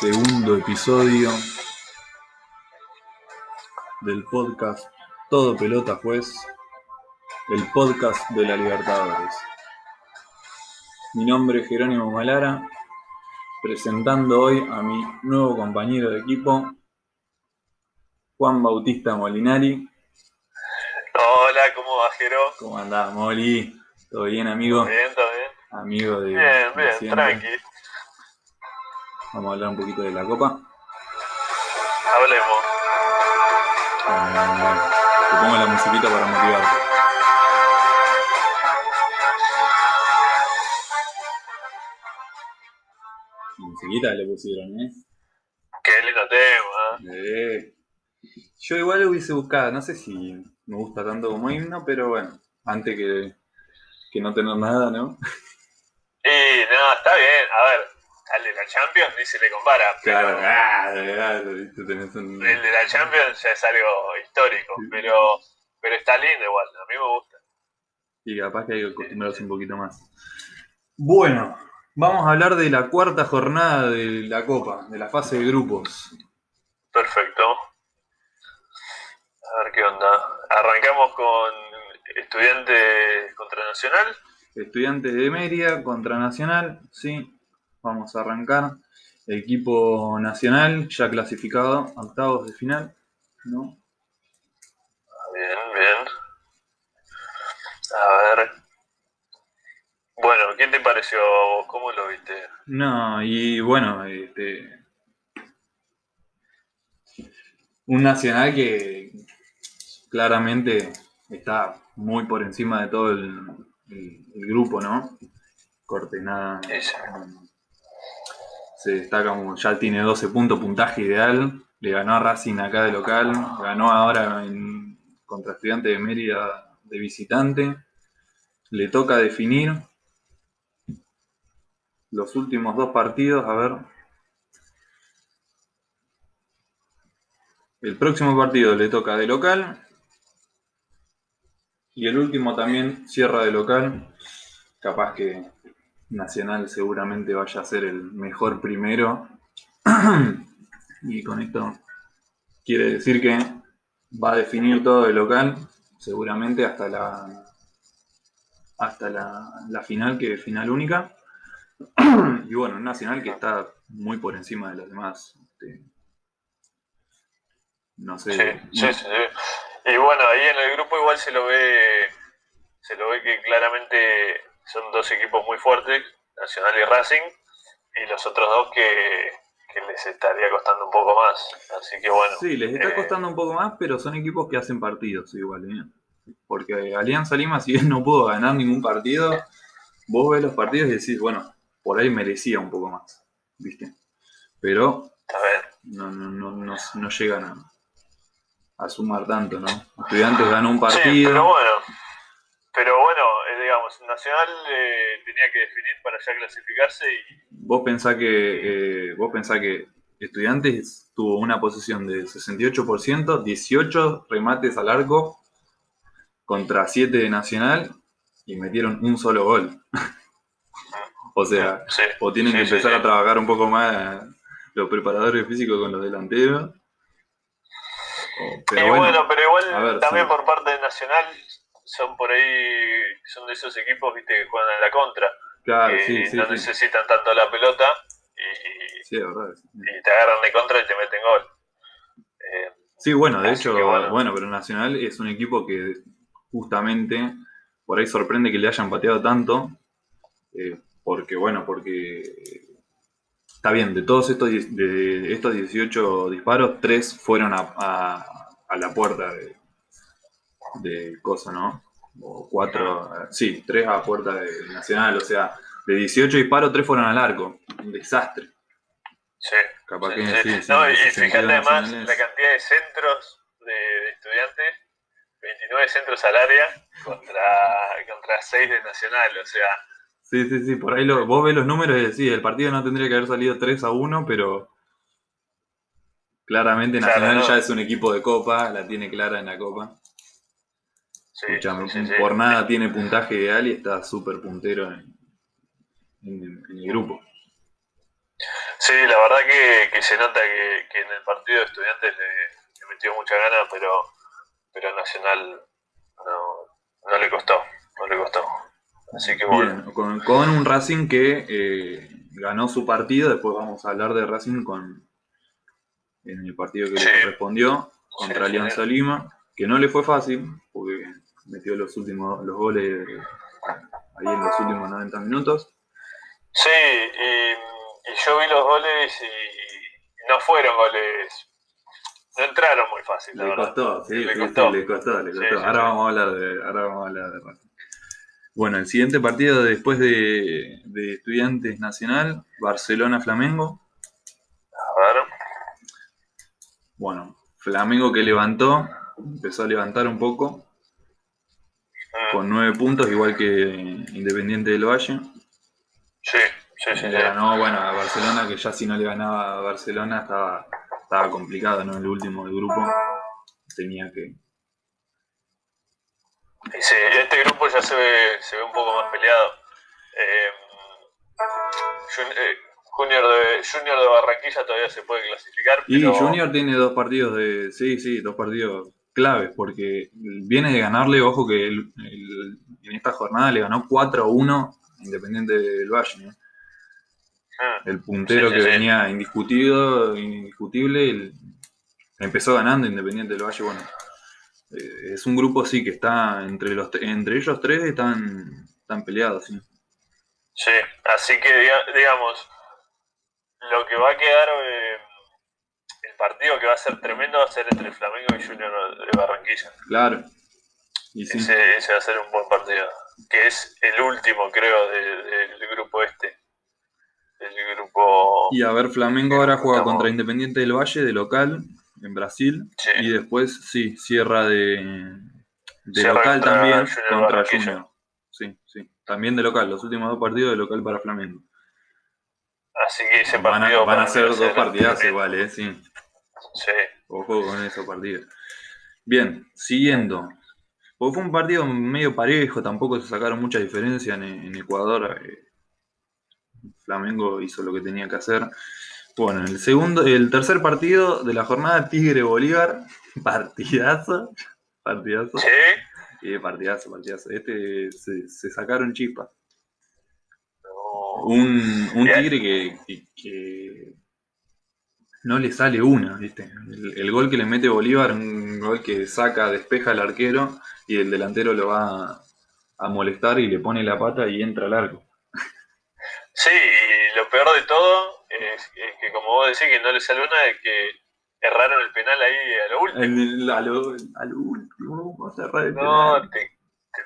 segundo episodio del podcast Todo Pelota Juez, el podcast de la Libertadores. Mi nombre es Jerónimo Malara, presentando hoy a mi nuevo compañero de equipo, Juan Bautista Molinari. Hola, ¿cómo va, Jero? ¿Cómo andás, Moli? ¿Todo bien, amigo? Bien, todo bien. Amigo de. Bien, de bien, siempre. tranqui. Vamos a hablar un poquito de la copa. Hablemos. Eh, te pongo la musiquita para motivarte. Musiquita le pusieron, ¿eh? Qué lindo tema. ¿eh? Yo igual lo hubiese buscado, no sé si me gusta tanto como himno, pero bueno, antes que, que no tener nada, ¿no? Y no, está bien. A ver, al de la Champions ni se le compara. Claro, pero claro, un... El de la Champions ya es algo histórico. Pero, pero está lindo igual. A mí me gusta. Y capaz que hay que acostumbrarse un poquito más. Bueno, vamos a hablar de la cuarta jornada de la Copa, de la fase de grupos. Perfecto. A ver qué onda. Arrancamos con Estudiantes contra Nacional. Estudiantes de Mérida contra Nacional, sí, vamos a arrancar. Equipo nacional ya clasificado octavos de final, ¿no? Bien, bien. A ver. Bueno, ¿qué te pareció a vos? ¿Cómo lo viste? No, y bueno, este. Un Nacional que claramente está muy por encima de todo el, el- el grupo, ¿no? Corte, nada. Sí. Se destaca como ya tiene 12 puntos, puntaje ideal. Le ganó a Racing acá de local. Ganó ahora en, contra Estudiantes de Mérida de visitante. Le toca definir los últimos dos partidos. A ver. El próximo partido le toca de local. Y el último también cierra de local. Capaz que Nacional seguramente vaya a ser el mejor primero. y con esto quiere decir que va a definir todo de local, seguramente hasta la hasta la, la final, que es final única. y bueno, Nacional que está muy por encima de los demás. este, no sé. Sí, sí, sí. Y bueno, ahí en el grupo igual se lo ve, se lo ve que claramente son dos equipos muy fuertes, Nacional y Racing, y los otros dos que, que les estaría costando un poco más. Así que bueno. Sí, les está eh, costando un poco más, pero son equipos que hacen partidos igual. ¿eh? Porque Alianza Lima, si bien no pudo ganar ningún partido, vos ves los partidos y decís, bueno, por ahí merecía un poco más, ¿viste? Pero no, no, no, no, no llegan a, a sumar tanto, ¿no? Estudiantes ganó un Sí, partido. pero bueno. Pero bueno, eh, digamos, Nacional eh, tenía que definir para ya clasificarse y Vos pensás que, eh, vos pensás que Estudiantes tuvo una posición de 68%, 18 remates al arco contra 7 de Nacional y metieron un solo gol. o sea, sí, o tienen sí, que empezar sí. a trabajar un poco más los preparadores físicos con los delanteros. O- pero y bueno, bueno, pero igual ver, también por parte de Nacional son por ahí, son de esos equipos viste que juegan a la contra, claro, que sí, sí, no sí. necesitan tanto la pelota y, verdad. y te agarran de contra y te meten gol. Eh, Sí, bueno, de hecho, bueno. bueno. pero Nacional es un equipo que justamente por ahí sorprende que le hayan pateado tanto, eh, porque bueno, porque está bien, de todos estos, de estos 18 disparos, 3 fueron a, a- a la puerta de, de cosa, ¿no? O 4, sí, 3 a puerta de Nacional, o sea, de 18 disparos, 3 fueron al arco, un desastre. sí, Capaz sí, que sí. sí, No, y, fíjate además la cantidad de centros de, de estudiantes, 29 centros al área contra, contra 6 de Nacional, o sea, Sí, sí, sí, por ahí lo, vos ves los números y decís, el partido no tendría que haber salido 3 a 1, pero claramente Claro, Nacional no. ya es un equipo de copa, la tiene clara en la copa. Sí, Escuchame, sí, sí, por nada tiene puntaje ideal y está súper puntero en, en- en el grupo. Sí, la verdad que, se nota que, en el partido de estudiantes le, metió mucha gana, pero, pero Nacional no, le costó, no le costó. Así que bueno. con, con, un Racing que eh, ganó su partido, después vamos a hablar de Racing con en el partido que le correspondió contra Alianza Lima, que no le fue fácil, metió los últimos los goles ahí en los últimos 90 minutos. Sí, y, yo vi los goles y no fueron goles, no entraron muy fácil. le, costó, sí, le, costó. le costó, le costó, ahora, vamos a hablar de, ahora vamos a hablar de Racing. Bueno, el siguiente partido después de, de Estudiantes Nacional, Barcelona-Flamengo. A ver. Bueno, Flamengo que levantó, empezó a levantar un poco. Con nueve puntos, igual que Independiente del Valle. Sí, sí, sí. Le ganó, bueno, a Barcelona, que ya si no le ganaba a Barcelona estaba, estaba complicado, ¿no? El último del grupo tenía que... Sí, este grupo ya se ve, se ve un poco más peleado. Eh, eh Junior de, Junior de Barranquilla todavía se puede clasificar. Y Junior tiene dos partidos de. Sí, sí, dos partidos claves, porque viene de ganarle, ojo que en esta jornada le ganó 4-1 Independiente del Valle. Ah, el puntero que venía indiscutido, indiscutible, empezó ganando Independiente del Valle. Bueno, eh, es un grupo sí que está entre los entre ellos tres están, están peleados, sí. Sí, así que digamos, lo que va a quedar, eh, partido que va a ser tremendo va a ser entre Flamengo y Junior de Barranquilla. Claro. ese, va a ser un buen partido. Que es el último, creo, del grupo este. El grupo. Y a ver, Flamengo ahora juega contra Independiente del Valle de local en Brasil. Y después, sí, cierra de, de local también contra Junior. Sí, sí. También de local, los últimos dos partidos de local para Flamengo. Así que ese partido. Van a, ser dos partidas iguales, ¿eh? sí. Sí. Ojo con esos partidos. Bien, siguiendo. Porque fue un partido medio parejo, tampoco se sacaron mucha diferencia en, Ecuador. Eh, Flamengo hizo lo que tenía que hacer. Bueno, el segundo, el tercer partido de la jornada Tigre Bolívar, partidazo, partidazo. Sí. partidazo, partidazo. Este se, se sacaron chispas. Un, un tigre que, no le sale una, ¿viste? El, gol que le mete Bolívar, un gol que saca, despeja al arquero y el delantero lo va a, molestar y le pone la pata y entra al arco. Sí, y lo peor de todo es, que como vos decís que no le sale una, es que erraron el penal ahí a lo último. a, lo, a lo último, vamos a errar el no, Te, te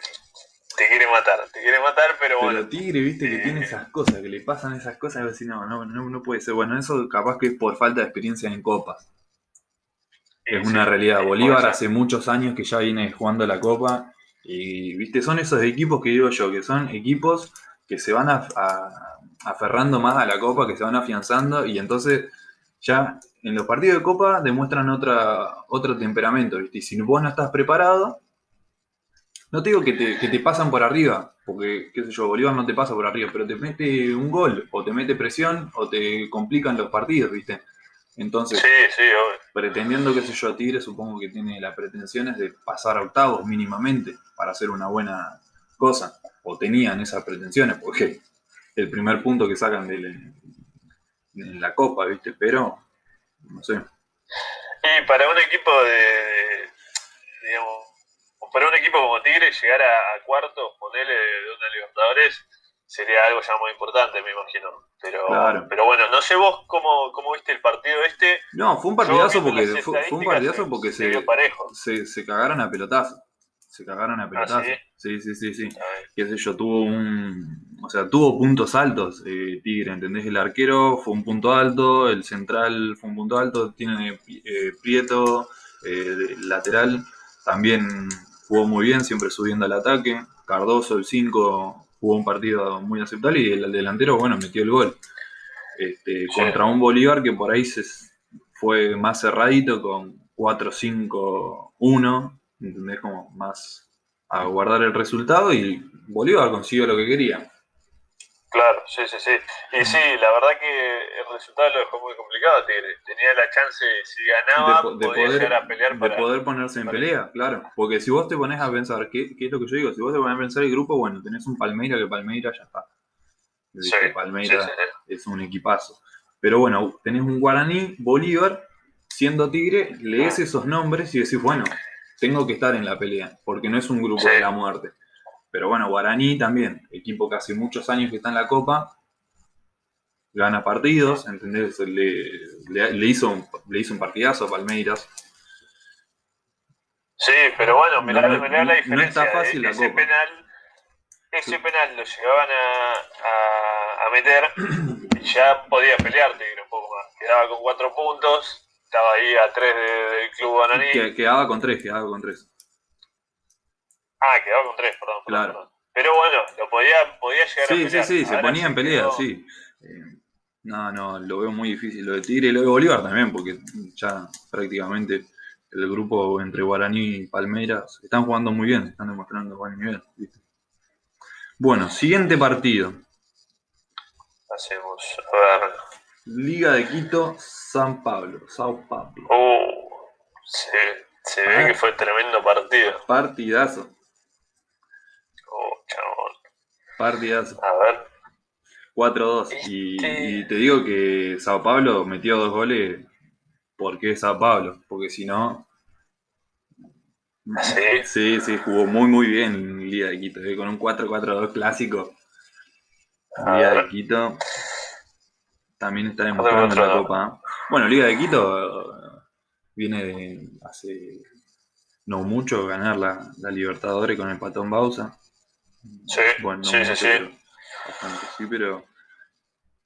quiere matar, te quiere matar, pero bueno. Pero Tigre, viste, que tiene esas cosas, que le pasan esas cosas, y decir, no, no, no, puede ser. Bueno, eso capaz que es por falta de experiencia en copas. Es una realidad. Bolívar hace muchos años que ya viene jugando la copa. Y, viste, son esos equipos que digo yo, que son equipos que se van a, aferrando más a la copa, que se van afianzando. Y entonces ya en los partidos de copa demuestran otra, otro temperamento, viste. Y si vos no estás preparado no te digo que te, pasan por arriba, porque, qué sé yo, Bolívar no te pasa por arriba, pero te mete un gol, o te mete presión, o te complican los partidos, ¿viste? Entonces, sí, sí, pretendiendo, qué sé yo, a Tigre, supongo que tiene las pretensiones de pasar a octavos mínimamente para hacer una buena cosa, o tenían esas pretensiones, porque el primer punto que sacan de en la Copa, ¿viste? Pero, no sé. Y para un equipo de digamos, para un equipo como Tigre llegar a, cuartos, ponerle de una Libertadores, sería algo ya muy importante, me imagino. Pero, pero bueno, no sé vos cómo, cómo viste el partido este. No, fue un partidazo porque, fue, un partidazo porque se, se, cagaron a pelotazo. Se cagaron a ¿Ah, pelotazo. sí? sí, sí, sí, Qué sé yo, tuvo un. O sea, tuvo puntos altos eh, Tigre, ¿entendés? El arquero fue un punto alto, el central fue un punto alto, tiene eh, Prieto, eh, lateral también jugó muy bien, siempre subiendo al ataque. Cardoso, el 5, jugó un partido muy aceptable y el delantero, bueno, metió el gol. Este, contra un Bolívar que por ahí se fue más cerradito con 4-5-1, ¿entendés? Como más a guardar el resultado y Bolívar consiguió lo que quería. Claro, sí, sí, sí. Y sí, la verdad que el resultado lo dejó muy complicado, Tigre. Tenía la chance, si ganaba, de, podía poder, llegar a pelear para... de poder ponerse en pelea, claro. Porque si vos te pones a pensar, ¿qué, ¿qué, es lo que yo digo? Si vos te pones a pensar el grupo, bueno, tenés un Palmeira que Palmeira ya está. Sí, Palmeira es un equipazo. Pero bueno, tenés un Guaraní, Bolívar, siendo Tigre, lees esos nombres y decís, bueno, tengo que estar en la pelea, porque no es un grupo de la muerte. Pero bueno, Guaraní también, equipo que hace muchos años que está en la Copa, gana partidos, ¿entendés? Le, hizo, un, le hizo un partidazo a Palmeiras. Sí, pero bueno, mirá, no, la diferencia. No está fácil ese penal, ese penal lo llegaban a, a, meter y ya podía pelear Tigre un poco más. Quedaba con cuatro puntos, estaba ahí a tres del club Guaraní. quedaba con tres, quedaba con tres. Ah, quedaba con tres, perdón. Claro. Pero bueno, lo podía, podía llegar sí, a pelear. Sí, sí, se ponía en pelea, sí. Eh, no, no, lo veo muy difícil lo de Tigre y lo de Bolívar también, porque ya prácticamente el grupo entre Guaraní y Palmeiras están jugando muy bien, están demostrando buen nivel. Bueno, siguiente partido. Hacemos, a ver. Liga de Quito, San Pablo, Sao Pablo. Uh, se, se ve que fue tremendo partido. Partidazo. Chabón. Partidazo. A ver. 4-2. Y, y, te digo que Sao Pablo metió dos goles porque es Sao Pablo, porque si no. ¿Sí? sí, sí, jugó muy muy bien en Liga de Quito, eh, con un 4-4-2 clásico. Liga de Quito también está demostrando en la Copa. Bueno, Liga de Quito eh, viene de hace no mucho ganar la, la Libertadores con el Patón Bausa. Sí, bueno, sí, sí, sí bastante, sí, pero.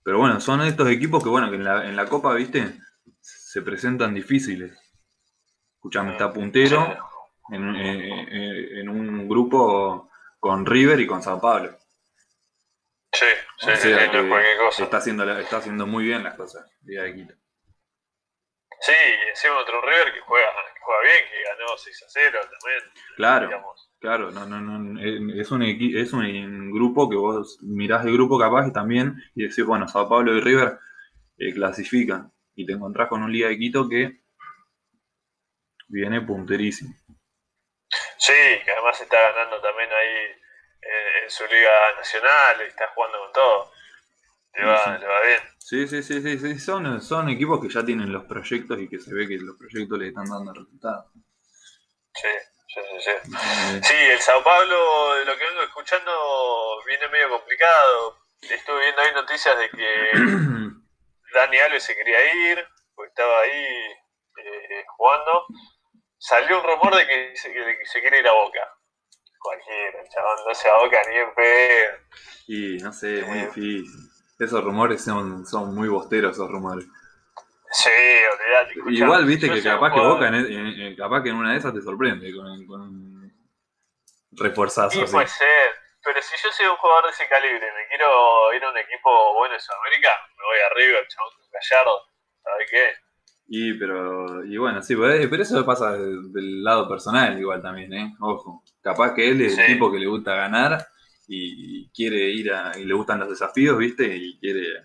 Pero bueno, son estos equipos que, bueno, que en la, en la Copa, viste, se presentan difíciles. Escuchame, está puntero en, en, un grupo con River y con Sao Paulo. Sí, sí, sí, cualquier cosa. Está haciendo, está haciendo muy bien las cosas, Liga de Quito. Sí, y encima otro River que juega, que juega bien, que ganó 6 a 0 también. Claro. Digamos. Claro, no, no, no, eh, es un, es un grupo que vos mirás el grupo capaz y también y decís, bueno, Sao Paulo y River eh, clasifican y te encontrás con un Liga de Quito que viene punterísimo. Sí, que además está ganando también ahí eh, en su Liga Nacional, está jugando con todo. Le va, Le va bien. Sí, sí, sí, sí, sí, son, son equipos que ya tienen los proyectos y que se ve que los proyectos le están dando resultados. Sí. Sí, sí, sí. sí, el Sao Paulo, de lo que vengo escuchando, viene medio complicado. Estuve viendo ahí noticias de que Dani Alves se quería ir, porque estaba ahí eh, jugando. Salió un rumor de que, se, quiere ir a Boca. Cualquiera, chabón, no se a Boca ni en pedo. Y no sé, muy eh. difícil. Esos rumores son, son muy bosteros, esos rumores. Sí, olvidate. Igual viste que capaz que Boca, en, capaz que en una de esas te sorprende con, con un refuerzazo. Sí, puede ser. Pero si yo soy un jugador de ese calibre, me quiero ir a un equipo bueno en Sudamérica, me voy arriba, el chabón Gallardo, ¿sabes qué? Y, pero, y bueno, sí, pero eso pasa del, lado personal igual también, ¿eh? Ojo, capaz que él es el tipo que le gusta ganar y, quiere ir a, y le gustan los desafíos, ¿viste? Y quiere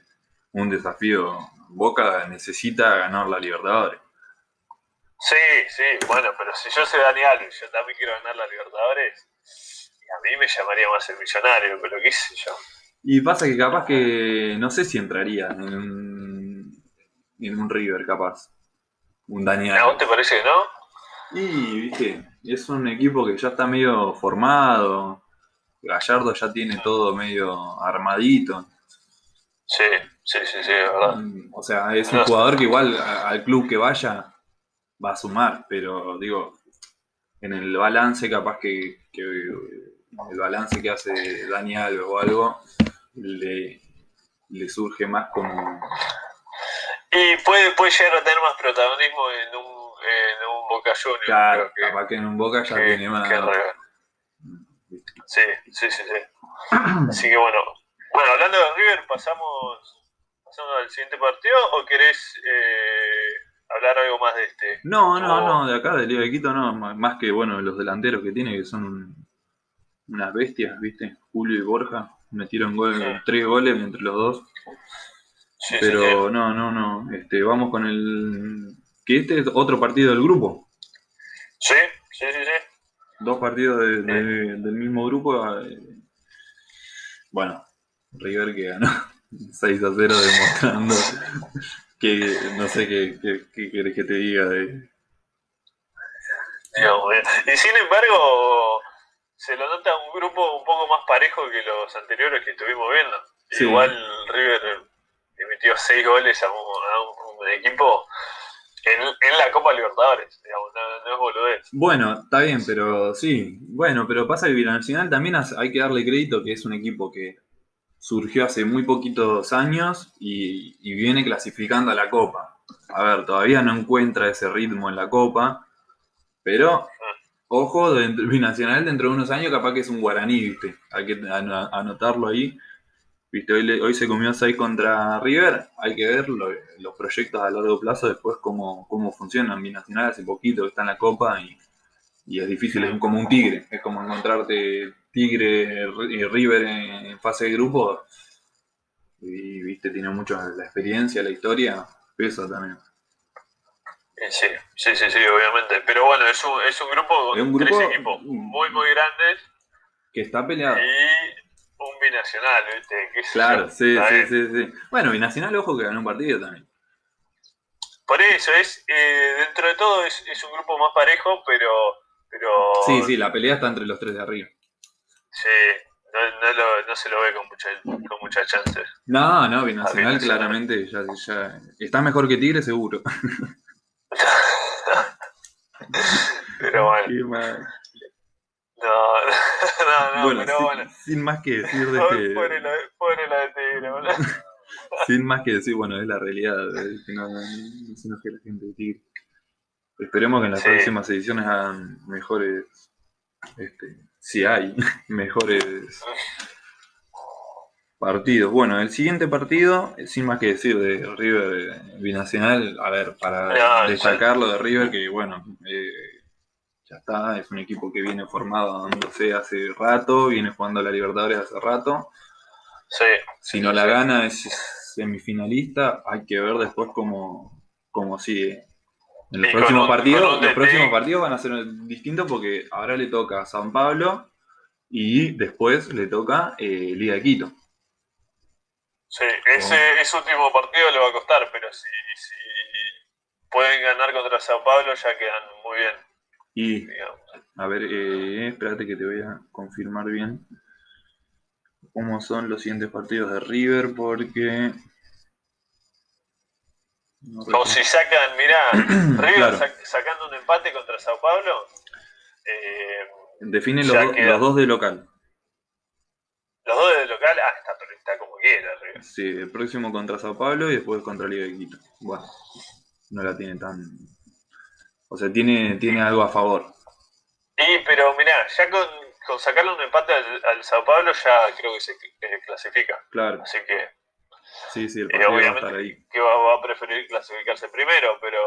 un desafío Boca necesita ganar la Libertadores. Sí, sí, bueno, pero si yo soy Dani Alves, yo también quiero ganar la Libertadores, a mí me llamaría más el millonario, pero qué sé yo. Y pasa que capaz que no sé si entraría en un, en un River, capaz. Un Dani Alves. ¿A vos te parece que no? Y, viste, es un equipo que ya está medio formado. Gallardo ya tiene todo medio armadito. Sí, sí, sí, sí, es verdad. Mm, o sea, es un jugador que igual al club que vaya va a sumar, pero digo, en el balance capaz que, el balance que hace Dani Alves o algo le, surge más como... Y puede, puede llegar a tener más protagonismo en un, en un Boca Juniors. Claro, capaz que en un Boca ya tiene más... sí, sí, sí, sí. Así que bueno, bueno, hablando de River, pasamos, pasamos al siguiente partido o querés eh, hablar algo más de este? No, no, no, de acá, de Liga de Quito, no, más que bueno, los delanteros que tiene, que son unas bestias, ¿viste? Julio y Borja. metieron gol, tres goles entre los dos. Sí, pero sí, no, no, no. Este, vamos con el. Que este es otro partido del grupo. Sí, sí, sí, sí. Dos partidos de- de- del mismo grupo. eh, Bueno, River que ganó 6 a 0 demostrando que no sé qué, qué, qué querés que te diga de. Dios. Y sin embargo, se lo nota un grupo un poco más parejo que los anteriores que estuvimos viendo. Sí. Igual River metió seis goles a un, a un equipo en, en la Copa Libertadores, digamos, no, no es boludez. Bueno, está bien, pero sí. Bueno, pero pasa que Binacional también has- hay que darle crédito que es un equipo que surgió hace muy poquitos años y, viene clasificando a la Copa. A ver, todavía no encuentra ese ritmo en la Copa, pero ojo, dentro- Binacional dentro de unos años capaz que es un guaraní, ¿viste? Hay que an- anotarlo ahí. ¿Viste? Hoy, hoy se comió 6 contra River, hay que ver lo- los proyectos a largo plazo después cómo, cómo funcionan. Binacional hace poquito está en la Copa y, y es difícil, es como un tigre, es como encontrarte tigre y River en fase de grupo y viste, tiene mucho la experiencia, la historia, pesa también. Y Sí, sí, sí, sí, obviamente. Pero bueno, es un, es un grupo con un tres equipos muy, muy grandes Que está peleado. y un binacional, ¿viste? ¿Qué sé Claro, sí, sí, bien. sí, sí. Bueno, Binacional, ojo que ganó un partido también. Por eso, es eh, dentro de todo es, es un grupo más parejo, pero... pero Sí, sí, la pelea está entre los tres de arriba. Sí, no, no, lo- no se lo ve con, mucha, con muchas chances. No, no, Binacional claramente ya, ya está mejor que Tigre, seguro. Pero bueno, no, no, no, bueno, pero sin, bueno. sin más que decir de este, pobre la, pobre la de Tigre, boludo. sin más que decir, bueno, es la realidad, que no, no, no se enoje la gente de Tigre. Esperemos que en las Sí. próximas ediciones hagan mejores, este, si hay, mejores partidos. Bueno, el siguiente partido, sin más que decir de River Binacional, a ver, para No, destacarlo de River, que bueno, eh, ya está, es un equipo que viene formado, sé, hace rato, viene jugando a la Libertadores hace rato. Sí, Si no la gana es semifinalista, hay que ver después cómo, cómo sigue. En los con próximos partidos, con los próximos partidos van a ser distintos porque ahora le toca a San Pablo y después le toca eh, Liga de Quito. sí. Ese, ese último partido le va a costar, pero si, si pueden ganar contra Sao Paulo ya quedan muy bien, Y digamos. a ver, eh, espérate que te voy a confirmar bien cómo son los siguientes partidos de River porque no O si sacan, mirá, River Claro. sac- sacando un empate contra Sao Paulo, eh, define los, do- dos de local. los dos de local, ah, está, está como quiera River. Sí, el próximo contra Sao Paulo y después contra Liga de Quito. Bueno, no la tiene tan. O sea, tiene, tiene algo a favor. Y, pero mirá, ya con, con sacarle un empate al, al Sao Paulo ya creo que se eh, clasifica. Claro, Así que, sí, sí, el eh, partido va a obviamente estar ahí. que va, va a preferir clasificarse primero, pero,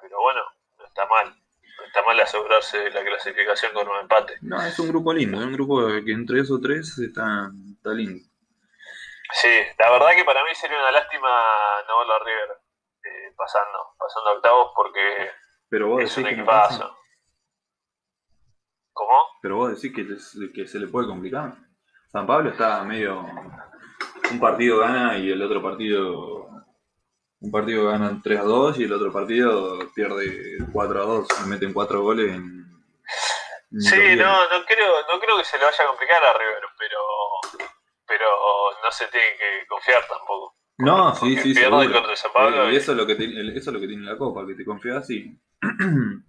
pero bueno, no está mal. No está mal asegurarse la clasificación con un empate. No, es un grupo lindo, es un grupo que entre esos tres está, está lindo. Sí, la verdad que para mí sería una lástima no verlo a River eh, pasando, pasando a octavos porque Pero vos es decís un que no equipazo. ¿Cómo? Pero vos decís que, que se le puede complicar. San Pablo está medio. Un partido gana y el otro partido. Un partido gana 3 a 2 y el otro partido pierde 4 a 2. Le meten 4 goles en. en Sí, días. no, no creo, no creo que se le vaya a complicar a River, pero, pero no se tiene que confiar tampoco. No, sí, Porque sí, pierde seguro. contra San Pablo Eh, y- eso, es lo que tiene, eso es lo que tiene la Copa, que te confías y.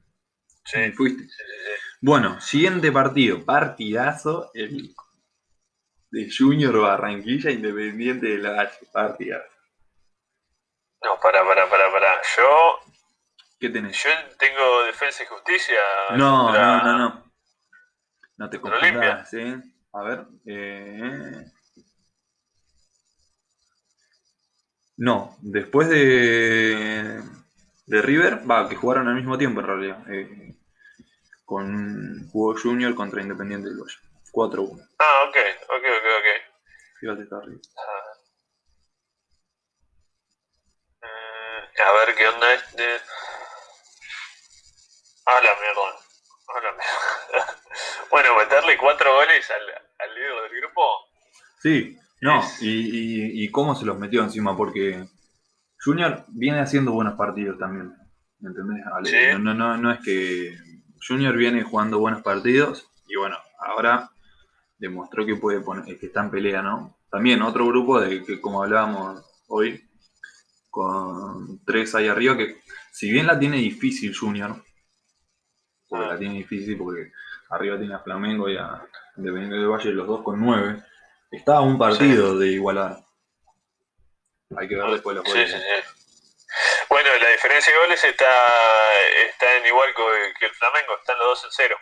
Sí, y fuiste. sí, sí, sí. Bueno, siguiente partido, partidazo, el de Junior Barranquilla Independiente de la H, partidazo. No, para, para, para, para. Yo, ¿Qué tenés? yo tengo defensa y justicia. No, contra- no, no, no. No te confundas, ¿eh? A ver. Eh... No, después de, de River, va, que jugaron al mismo tiempo en realidad. eh, con jugó Junior contra Independiente del Valle. 4-1. Ah, ok, ok, ok, ok. Fíjate, está arriba. Mm, a ver qué onda este. A la mierda. A la mierda. bueno, meterle cuatro goles al, al líder del grupo. Sí, no, y, y, cómo se los metió encima, porque Junior viene haciendo buenos partidos también. ¿Me entendés? No, no, no es que Junior viene jugando buenos partidos y bueno, ahora demostró que puede poner, que está en pelea, ¿no? También otro grupo de que como hablábamos hoy, con tres ahí arriba, que si bien la tiene difícil Junior, porque la tiene difícil porque arriba tiene a Flamengo y a Independiente del Valle, los dos con nueve, está a un partido de igualar. Hay que ver después los goles. Bueno, la diferencia de goles está, está en igual que el Flamengo, están los dos en cero.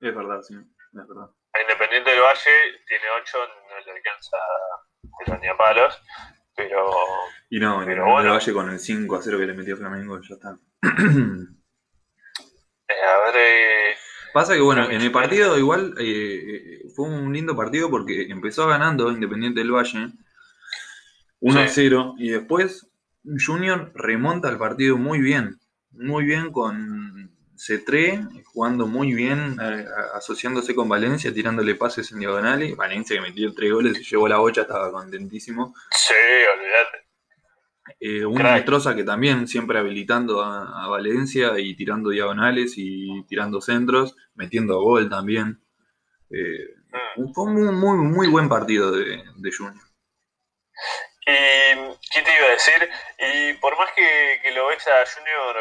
Es verdad, sí, es verdad. Independiente del Valle tiene 8, no le alcanza pero ni a palos, pero. Y no, pero bueno. del Valle con el 5 a 0 que le metió Flamengo ya está. Eh, a ver. Eh, Pasa que bueno, en el partido igual eh, fue un lindo partido porque empezó ganando Independiente del Valle 1 a 0 y después Junior remonta el partido muy bien, muy bien con C3 jugando muy bien, asociándose con Valencia, tirándole pases en diagonales. Valencia que metió tres goles y llevó la bocha, estaba contentísimo. Sí, olvídate. Eh, una Mestroza que también siempre habilitando a, Valencia y tirando diagonales y tirando centros, metiendo gol también. Eh, mm. Fue un muy, muy, buen partido de, de Junior. ¿Y qué te iba a decir? Y por más que, que lo ves a Junior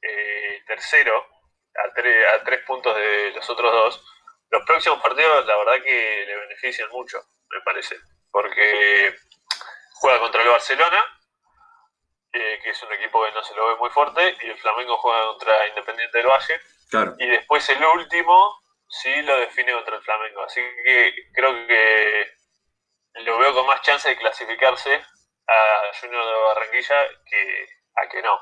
eh, tercero, a, a tres puntos de los otros dos, los próximos partidos la verdad que le benefician mucho, me parece, porque juega contra el Barcelona, que es un equipo que no se lo ve muy fuerte, y el Flamengo juega contra Independiente del Valle, y después el último sí lo define contra el Flamengo, así que creo que lo veo con más chance de clasificarse a Junior de Barranquilla que a que no.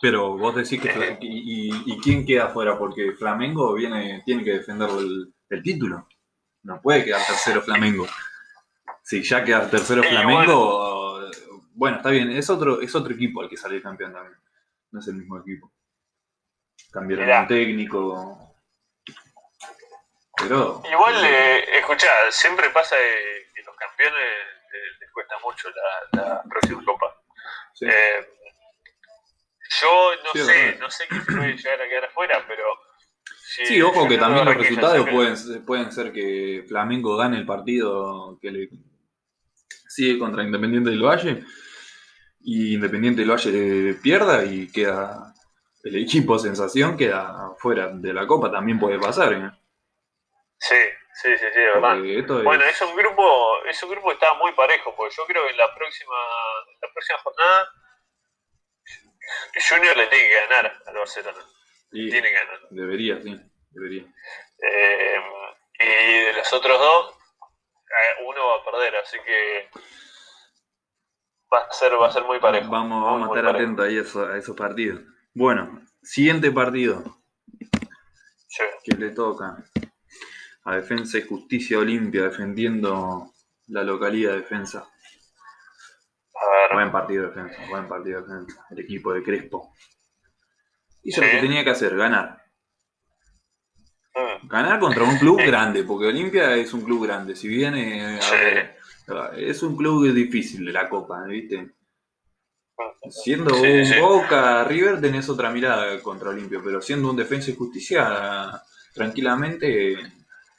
Pero vos decís que. y, quién queda afuera? Porque Flamengo viene, tiene que defender el, título. No puede quedar tercero Flamengo. Si ya queda tercero Flamengo, bueno. está bien, es otro, es otro equipo el que sale campeón también. No es el mismo equipo. Cambiaron un técnico. Pero. Igual, eh, escuchá, siempre pasa que los campeones les, cuesta mucho la, próxima copa. Eh, yo no sé, no sé quién puede llegar a quedar afuera, pero. sí, ojo que también los resultados pueden, pueden ser que Flamengo gane el partido que le sigue contra Independiente del Valle y Independiente del Valle pierda y queda el equipo sensación queda fuera de la copa también puede pasar ¿eh? sí sí sí sí verdad bueno es un grupo es un grupo que está muy parejo porque yo creo que en la próxima la próxima jornada Junior le tiene que ganar al Barcelona. tiene que ganar. Debería, sí, debería. Eh, y de los otros dos, eh, uno va a perder, así que va a ser, va a ser muy parejo. Vamos, vamos a estar atentos ahí a, esos partidos. Bueno, siguiente partido. Sí. Que le toca a Defensa y Justicia Olimpia defendiendo la localidad de Defensa. Buen partido de defensa, buen partido de defensa. El equipo de Crespo. Hizo lo que tenía que hacer, ganar. Mm. Ganar contra un club grande, porque Olimpia es un club grande. Si bien es un club difícil de la Copa, ¿viste? Siendo un Boca River tenés otra mirada contra Olimpia, pero siendo un defensa y justicia, tranquilamente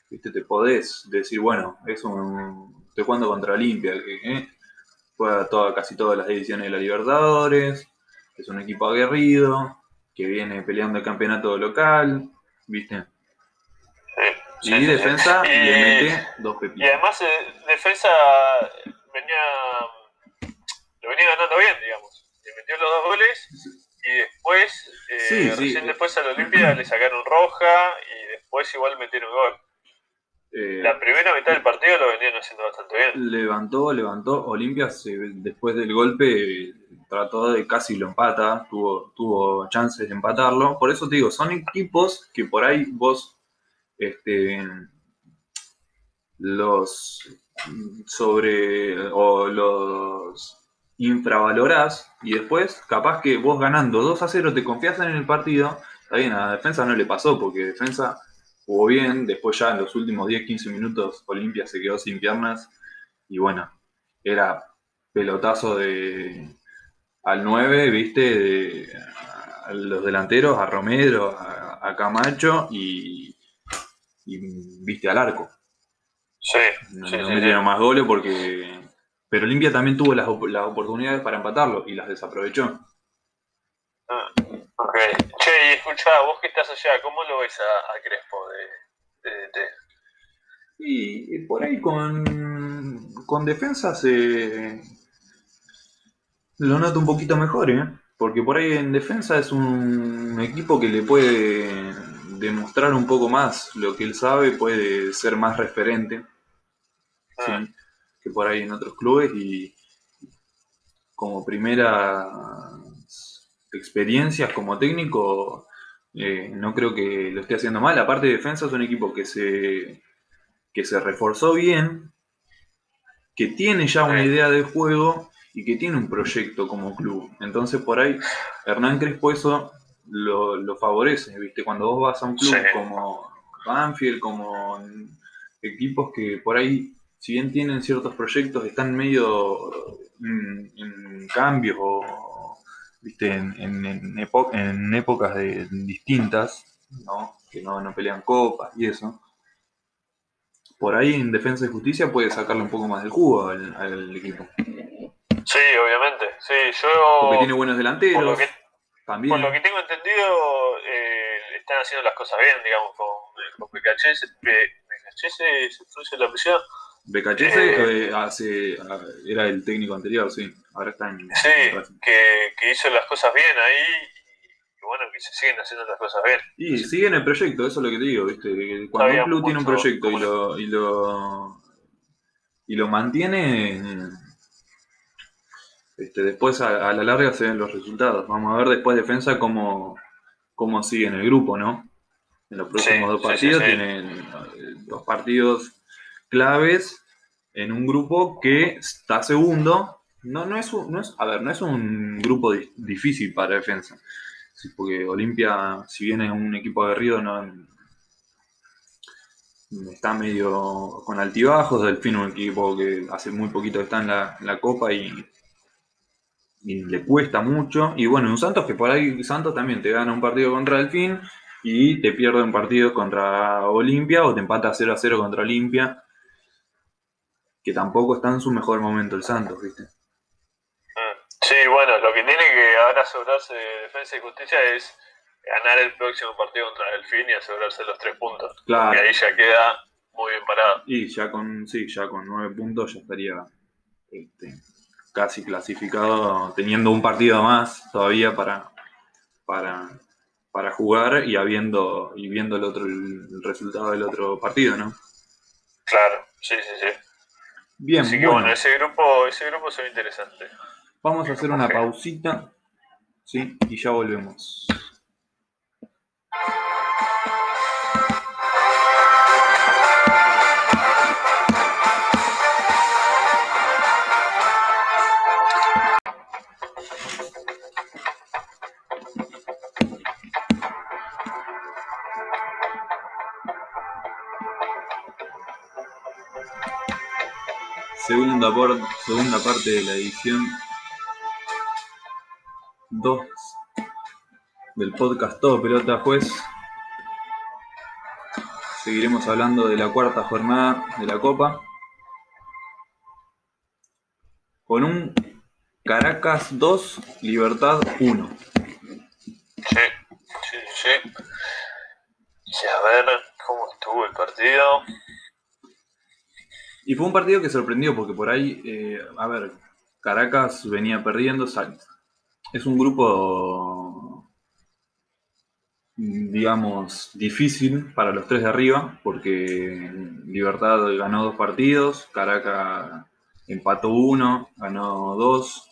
¿viste? te podés decir, bueno, es un, estoy jugando contra Olimpia, ¿eh? Juega toda, casi todas las ediciones de la Libertadores, es un equipo aguerrido, que viene peleando el campeonato local, ¿viste? Sí, y defensa le mete dos pepitas. Y además eh, defensa venía lo venía ganando bien, digamos. Le metió los dos goles y después, eh, recién después a la Olimpia le sacaron roja y después igual metieron gol. Eh, la primera mitad del partido lo venían haciendo bastante bien. Levantó, levantó. Olimpia después del golpe trató de casi lo empata, tuvo, tuvo chances de empatarlo. Por eso te digo, son equipos que por ahí vos este, los sobre o los infravalorás y después capaz que vos ganando 2 a 0 te confías en el partido, está bien, a la defensa no le pasó porque defensa jugó bien, después ya en los últimos 10-15 minutos Olimpia se quedó sin piernas y bueno, era pelotazo de al 9, viste, de, a los delanteros, a Romero, a, Camacho y, viste al arco. Sí, no, sí, metieron más goles porque. Pero Olimpia también tuvo las, oportunidades para empatarlo y las desaprovechó. Ah, ok. Che, y escuchá, vos que estás allá, ¿cómo lo ves a, Crespo de, de, Y, por ahí con, con defensa se lo noto un poquito mejor, ¿eh? Porque por ahí en defensa es un equipo que le puede demostrar un poco más lo que él sabe, puede ser más referente ah. que por ahí en otros clubes y como primera experiencias como técnico eh, no creo que lo esté haciendo mal. Aparte de defensa es un equipo que se, que se reforzó bien, que tiene ya una idea de juego y que tiene un proyecto como club. Entonces por ahí Hernán Crespo eso lo, favorece, ¿viste? Cuando vos vas a un club como Banfield, como equipos que por ahí, si bien tienen ciertos proyectos, están medio en, cambios o, ¿viste? En, en, épocas de, distintas, ¿no? Que no, no pelean copas y eso por ahí en defensa y justicia puede sacarle un poco más del jugo al equipo. Sí, obviamente. Sí, yo. Porque tiene buenos delanteros. Por lo que, también. Por lo que tengo entendido, eh, están haciendo las cosas bien, digamos, con, con BKHS. BKHS se la prisión. BKHS eh, eh, hace, era el técnico anterior, sí. Ahora está en. Sí, que, que hizo las cosas bien ahí y bueno, que se siguen haciendo las cosas bien. Y siguen el proyecto, eso es lo que te digo, ¿viste? Cuando un club tiene un proyecto y lo, y lo, y lo mantiene, este, después a, la larga se ven los resultados. Vamos a ver después defensa cómo, cómo sigue en el grupo, ¿no? En los próximos dos partidos tienen eh, dos partidos claves en un grupo que está segundo. No, no, es no es, a ver, no es un grupo difícil para defensa. porque Olimpia, si viene un equipo aguerrido, no, está medio con altibajos. Delfín, un equipo que hace muy poquito está en la, en la Copa y y le cuesta mucho. Y bueno, un Santos que por ahí Santos también te gana un partido contra Delfín y te pierde un partido contra Olimpia o te empata 0 a 0 contra Olimpia. Que tampoco está en su mejor momento el Santos, ¿viste? Mm. Sí, bueno, lo que tiene que ahora asegurarse de Defensa y Justicia es ganar el próximo partido contra Delfín y asegurarse los tres puntos. Claro. Y ahí ya queda muy bien parado. Y ya con, sí, ya con nueve puntos ya estaría este, casi clasificado, teniendo un partido más todavía para, para, para jugar y habiendo y viendo el otro el, resultado del otro partido, ¿no? Claro, sí, sí, sí. Bien, Así que bueno, ese grupo, ese grupo se ve interesante. Vamos a hacer una pausita, sí, y ya volvemos. Segunda, por, segunda parte de la edición 2 del podcast Todo Pelota Juez. Seguiremos hablando de la cuarta jornada de la Copa. Con un Caracas 2, Libertad 1. Sí, sí, sí. Y a ver cómo estuvo el partido. Y fue un partido que sorprendió porque por ahí, eh, a ver, Caracas venía perdiendo. Es un grupo, digamos, difícil para los tres de arriba porque Libertad ganó dos partidos, Caracas empató uno, ganó dos.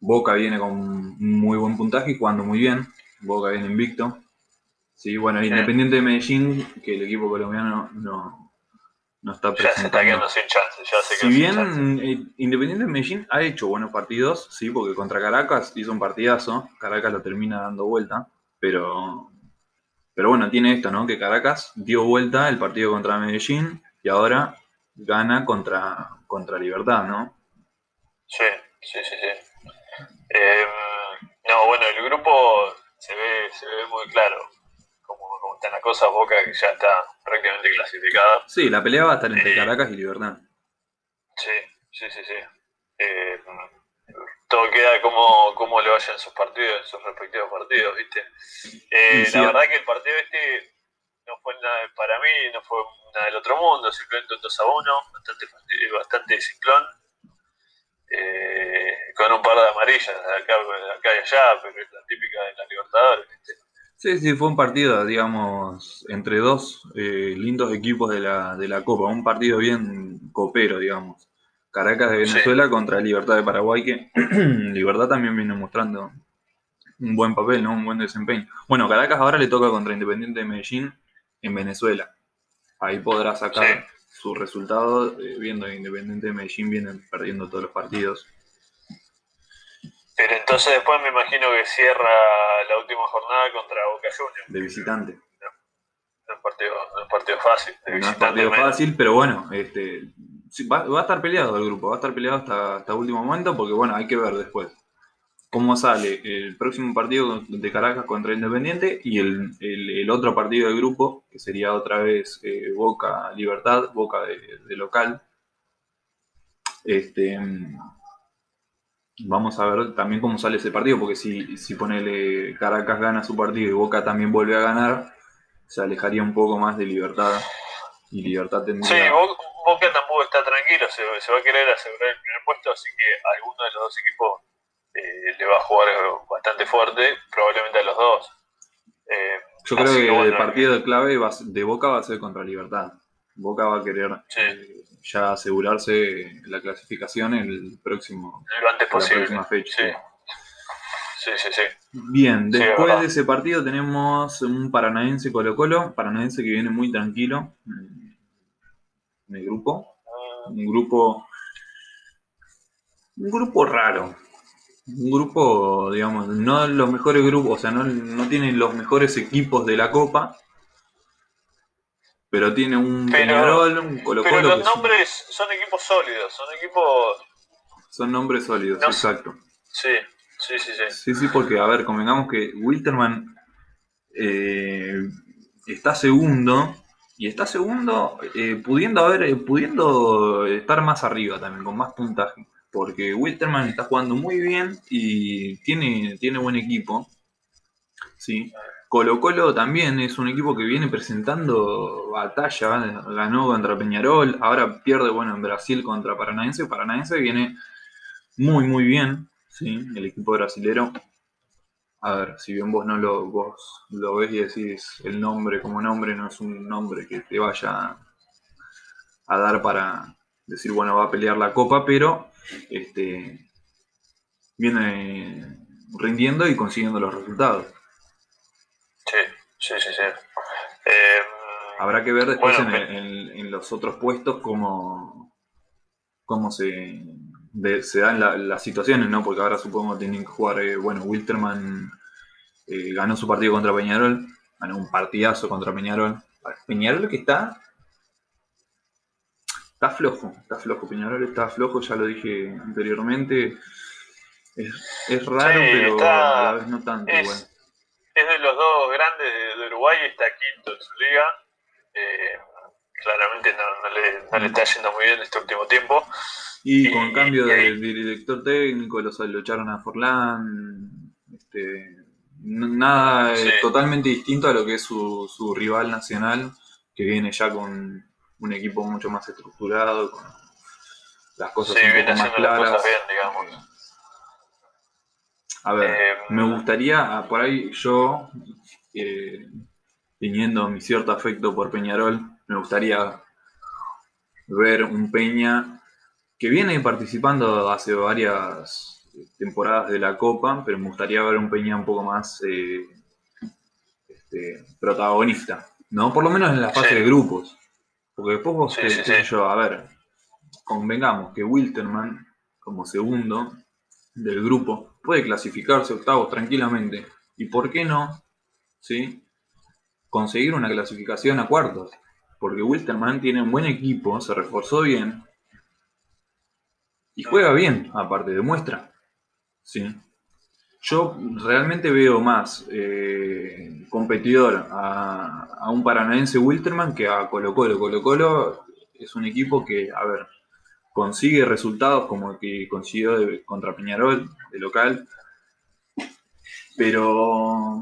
Boca viene con muy buen puntaje y jugando muy bien. Boca viene invicto. Sí, bueno, Independiente de Medellín, que el equipo colombiano no, no está Ya se está quedando sin chance. Ya se si bien eh, Independiente de Medellín ha hecho buenos partidos, sí, porque contra Caracas hizo un partidazo, Caracas lo termina dando vuelta, pero, pero bueno, tiene esto, ¿no? Que Caracas dio vuelta el partido contra Medellín y ahora gana contra, contra Libertad, ¿no? Sí, sí, sí, sí. Em, no, bueno, el grupo se ve, se ve muy claro está la cosa. Boca que ya está prácticamente clasificada. Sí, la pelea va a estar entre eh, Caracas y Libertad. Sí, sí, sí, sí. Em, todo queda como, como le vayan sus partidos, en sus respectivos partidos, ¿viste? Eh, la verdad que el partido este no fue nada, para mí no fue nada del otro mundo, simplemente un 2 a 1, bastante, bastante ciclón, eh, con un par de amarillas acá, acá y allá, pero es la típica de la Libertadores. Sí, sí, fue un partido, digamos, entre dos eh, lindos equipos de la, de la Copa, un partido bien copero, digamos. Caracas de Venezuela contra Libertad de Paraguay, que Libertad también viene mostrando un buen papel, ¿no? Un buen desempeño. Bueno, Caracas ahora le toca contra Independiente de Medellín en Venezuela. Ahí podrá sacar su resultado, eh, viendo que Independiente de Medellín viene perdiendo todos los partidos. Pero entonces después me imagino que cierra la última jornada contra Boca Juniors. De visitante. No, es partido, partido fácil. no es partido fácil, pero bueno, este, va, va, a estar peleado el grupo, va a estar peleado hasta, hasta último momento, porque bueno, hay que ver después cómo sale el próximo partido de Caracas contra Independiente y el, otro partido del grupo, que sería otra vez eh, Boca Libertad, Boca de, local. Este, vamos a ver también cómo sale ese partido, porque si, si ponele Caracas gana su partido y Boca también vuelve a ganar, se alejaría un poco más de Libertad. Y Libertad tendría... Sí, Boca tampoco está tranquilo, se, se va a querer asegurar el primer puesto, así que alguno de los dos equipos eh, le va a jugar bastante fuerte, probablemente a los dos. Eh, Yo creo que, el partido de clave de Boca va a ser contra Libertad. Boca va a querer eh, ya asegurarse la clasificación el próximo, lo antes posible. La próxima fecha. Sí. Sí, sí, Bien, después de ese partido tenemos un paranaense Colo Colo, paranaense que viene muy tranquilo en el grupo. Un grupo un grupo raro, un grupo, digamos, no los mejores grupos, o sea, no, no tienen los mejores equipos de la Copa, pero tiene un Peñarol, un Colo. Pero los nombres son... equipos sólidos, son equipos. Son nombres sólidos, exacto. Sí, sí, sí, sí. Sí, sí, porque, a ver, convengamos que Wilterman eh, está segundo. Y está segundo, eh, pudiendo haber, eh, pudiendo estar más arriba también, con más puntaje porque Wilterman está jugando muy bien y tiene, tiene buen equipo. ¿sí? Colo Colo también es un equipo que viene presentando batalla, ganó contra Peñarol, ahora pierde bueno en Brasil contra Paranaense. Paranaense viene muy muy bien, ¿sí? el equipo brasilero. A ver, si bien vos no lo, vos lo ves y decís el nombre como nombre, no es un nombre que te vaya a dar para decir, bueno, va a pelear la copa, pero este, viene rindiendo y consiguiendo los resultados. Sí, sí, sí. Em, Habrá que ver después en, los otros puestos cómo, cómo se, se dan las situaciones, ¿no? Porque ahora supongo que tienen que jugar, eh, bueno, Wilterman eh, ganó su partido contra Peñarol, ganó un partidazo contra Peñarol. Peñarol que está Está flojo, está flojo. Peñarol está flojo, ya lo dije anteriormente. Es, raro, pero a la vez no tanto. Es, es de los dos grandes de, Uruguay, está quinto en su liga. Eh, claramente no, le, está yendo muy bien este último tiempo. Y, con cambio de, director técnico, los, lo echaron a Forlán. Este, nada totalmente distinto a lo que es su, su rival nacional, que viene ya con un equipo mucho más estructurado, con las cosas un poco más claras. A ver, eh, me gustaría, ah, por ahí yo, eh, teniendo mi cierto afecto por Peñarol, me gustaría ver un Peña que viene participando hace varias temporadas de la Copa, pero me gustaría ver un Peña un poco más eh, este, protagonista, ¿no? Por lo menos en la fase de grupos. Porque después vos, yo, a ver, convengamos que Wilterman, como segundo del grupo, puede clasificarse octavos tranquilamente. ¿Y por qué no? ¿Sí? Conseguir una clasificación a cuartos. Porque Wilterman tiene un buen equipo, se reforzó bien. Y juega bien, aparte, demuestra. ¿Sí? Yo realmente veo más eh, competidor a, un paranaense Wilterman que a Colo Colo. Colo Colo es un equipo que, a ver, consigue resultados como el que consiguió contra Peñarol, de local, pero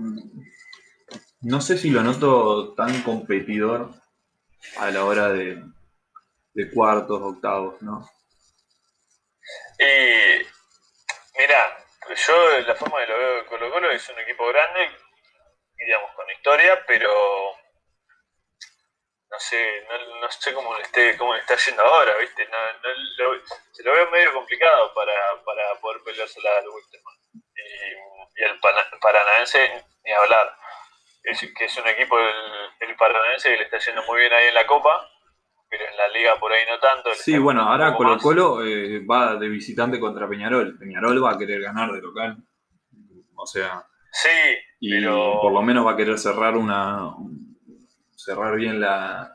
no sé si lo noto tan competidor a la hora de, de cuartos, octavos, ¿no? Y mira, yo la forma que lo veo de Colo Colo es un equipo grande, digamos, con historia, pero no sé, no, sé cómo le, esté, cómo está yendo ahora, ¿viste? se lo veo medio complicado para, para poder peleársela al último. Y, y el Paranaense, ni hablar. Es, que es un equipo del, el Paranaense que le está yendo muy bien ahí en la Copa, pero en la liga por ahí no tanto. Sí, bueno, ahora Colo Colo eh, va de visitante contra Peñarol. Peñarol va a querer ganar de local. O sea. Sí, y por lo menos va a querer cerrar una. Cerrar bien la.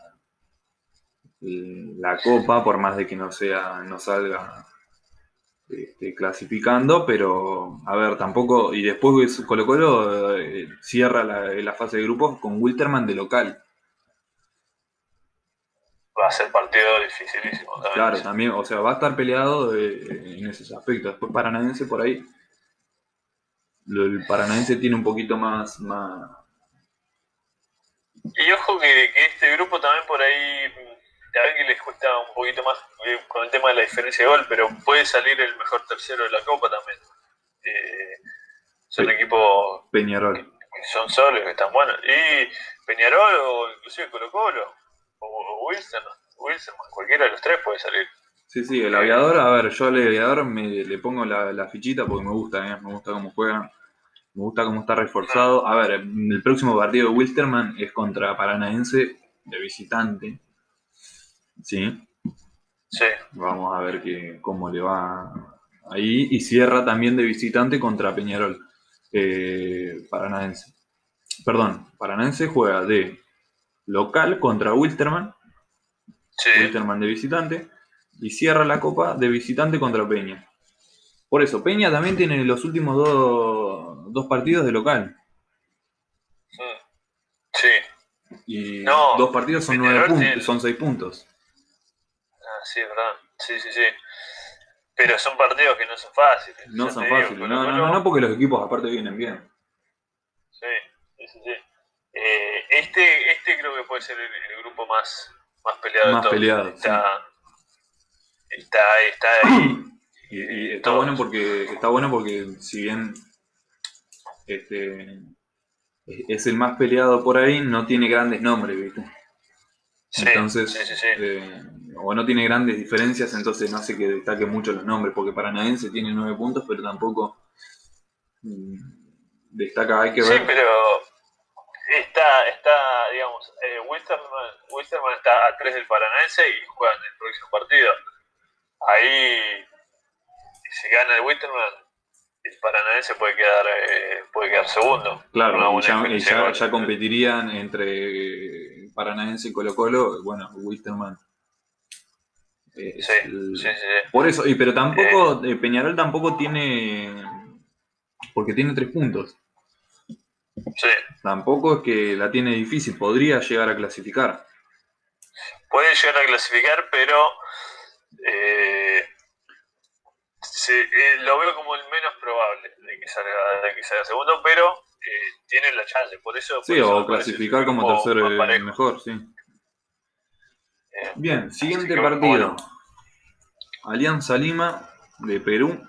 la copa, por más de que no sea. no salga este, clasificando, pero a ver, tampoco. Y después Colo Colo eh, cierra la, la fase de grupos con Wilterman de local va a ser partido dificilísimo. Claro, también, o sea, va a estar peleado eh, en esos aspectos. Después Paranaense por ahí, el Paranaense tiene un poquito más... más... Y ojo que, este grupo también por ahí, a ver que les cuesta un poquito más eh, con el tema de la diferencia de gol, pero puede salir el mejor tercero de la Copa también. Eh, son equipos Peñarol. Que son solos, que están buenos. Y Peñarol o inclusive Colo Colo o Wilson, Wilson, cualquiera de los tres puede salir. Sí, sí, el aviador, a ver, yo al aviador me, le pongo la, fichita porque me gusta, ¿eh? me gusta cómo juega, me gusta cómo está reforzado. A ver, el próximo partido de Wilsterman es contra Paranaense de visitante. ¿Sí? Sí. Vamos a ver que, cómo le va ahí. Y cierra también de visitante contra Peñarol. Eh, Paranaense. Perdón, Paranaense juega de local contra Wilterman. Wilterman de visitante. Y cierra la copa de visitante contra Peña. Por eso, Peña también tiene los últimos dos, partidos de local. Sí. Y dos partidos son nueve puntos, son seis puntos. Ah, sí, es verdad. Sí, sí, sí. Pero son partidos que no son fáciles. No son fáciles. no, no, no, no, porque los equipos aparte vienen bien. Sí, sí, sí. Eh, este, este creo que puede ser el, grupo más, más peleado más de Peleado, está, está, está ahí. Y, está bueno porque está bueno porque si bien este es el más peleado por ahí, no tiene grandes nombres, ¿viste? entonces, eh, o no tiene grandes diferencias, entonces no hace que destaque mucho los nombres, porque Paranaense tiene nueve puntos, pero tampoco mm, destaca, hay que ver. Sí, pero está, está digamos, eh, Wisterman, está a 3 del Paranaense y juega en el próximo partido. Ahí, si gana el Wisterman, Paranaense puede quedar, eh, puede quedar segundo. Claro, ya, ya, competirían entre Paranaense y Colo Colo, bueno, Wisterman. sí, sí, sí, Por eso, y, pero tampoco, eh, Peñarol tampoco tiene, porque tiene tres puntos. Sí. Tampoco es que la tiene difícil, podría llegar a clasificar. Puede llegar a clasificar, pero eh, eh, lo veo como el menos probable de que salga, de que salga segundo, pero eh, tiene la chance, por eso. Sí, o clasificar como tercero mejor, sí. Bien, siguiente partido. Alianza Lima de Perú,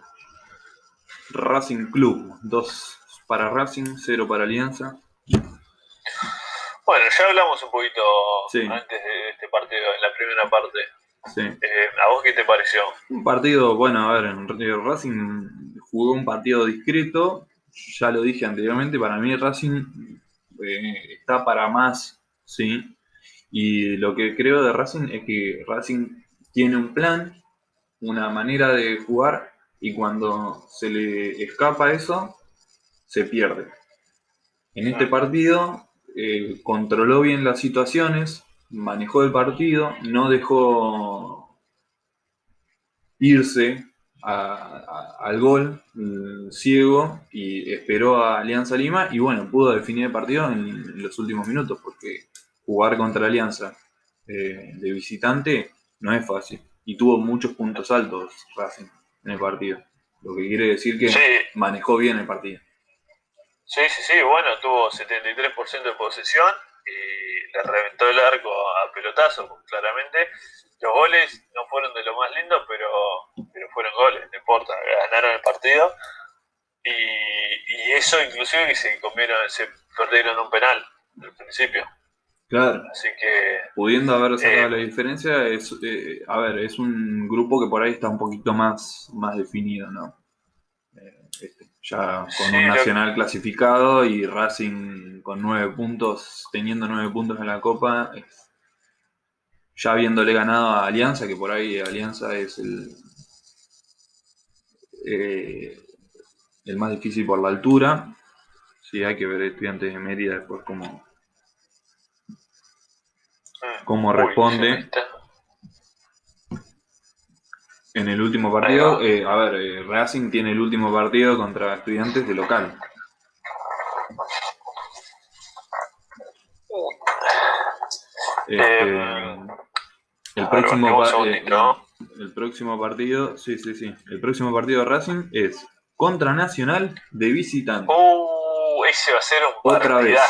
Racing Club, dos para Racing, cero para Alianza. Bueno, ya hablamos un poquito antes de este partido, en la primera parte. Sí. Eh, ¿A vos qué te pareció? Un partido, bueno, a ver, en Racing jugó un partido discreto, ya lo dije anteriormente, para mí Racing eh, está para más, ¿sí? Y lo que creo de Racing es que Racing tiene un plan, una manera de jugar, y cuando se le escapa eso, se pierde. En este partido eh, controló bien las situaciones, manejó el partido, no dejó irse al gol mm, ciego y esperó a Alianza Lima y bueno, pudo definir el partido en, los últimos minutos porque jugar contra Alianza eh, de visitante no es fácil y tuvo muchos puntos altos Racing en el partido, lo que quiere decir que manejó bien el partido. Sí, sí, sí, bueno, tuvo 73% de posesión y le reventó el arco a pelotazo, claramente. Los goles no fueron de lo más lindo, pero, pero fueron goles, no importa, ganaron el partido. Y, y eso inclusive que se comieron, se perdieron un penal al principio. Claro. Así que. Pudiendo haber sacado eh, la diferencia, es, eh, a ver, es un grupo que por ahí está un poquito más, más definido, ¿no? Eh, este, ya con un Nacional clasificado y Racing con nueve puntos, teniendo nueve puntos en la Copa, ya habiéndole ganado a Alianza, que por ahí Alianza es el, eh, el más difícil por la altura. Sí, hay que ver estudiantes de Mérida después cómo, cómo responde en el último partido, eh, a ver, eh, Racing tiene el último partido contra estudiantes de local. Este, em, el, próximo, eh, el próximo partido, sí, sí, sí. El próximo partido de Racing es contra Nacional de visitante. Uh, ese va a ser un Otra vez.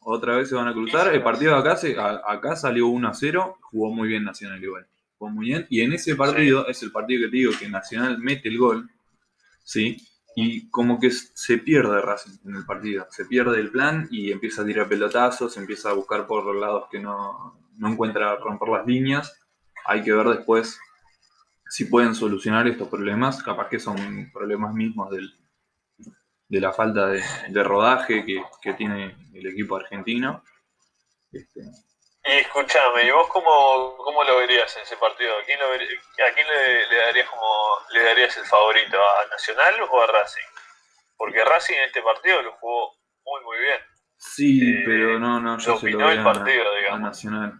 Otra vez se van a cruzar. El partido de acá, se, acá salió 1 a 0. Jugó muy bien Nacional igual muy bien. Y en ese partido, es el partido que te digo que Nacional mete el gol, ¿sí? Y como que se pierde Racing en el partido. Se pierde el plan y empieza a tirar pelotazos, empieza a buscar por los lados que no, no encuentra romper las líneas. Hay que ver después si pueden solucionar estos problemas. Capaz que son problemas mismos del, de la falta de, rodaje que, que, tiene el equipo argentino. Este, y escúchame, ¿y vos cómo, cómo lo verías en ese partido? ¿A quién, lo a quién le, darías como le darías el favorito? ¿A Nacional o a Racing? Porque Racing en este partido lo jugó muy muy bien. Sí, eh, pero no, no, yo se lo doy el partido, a, Nacional.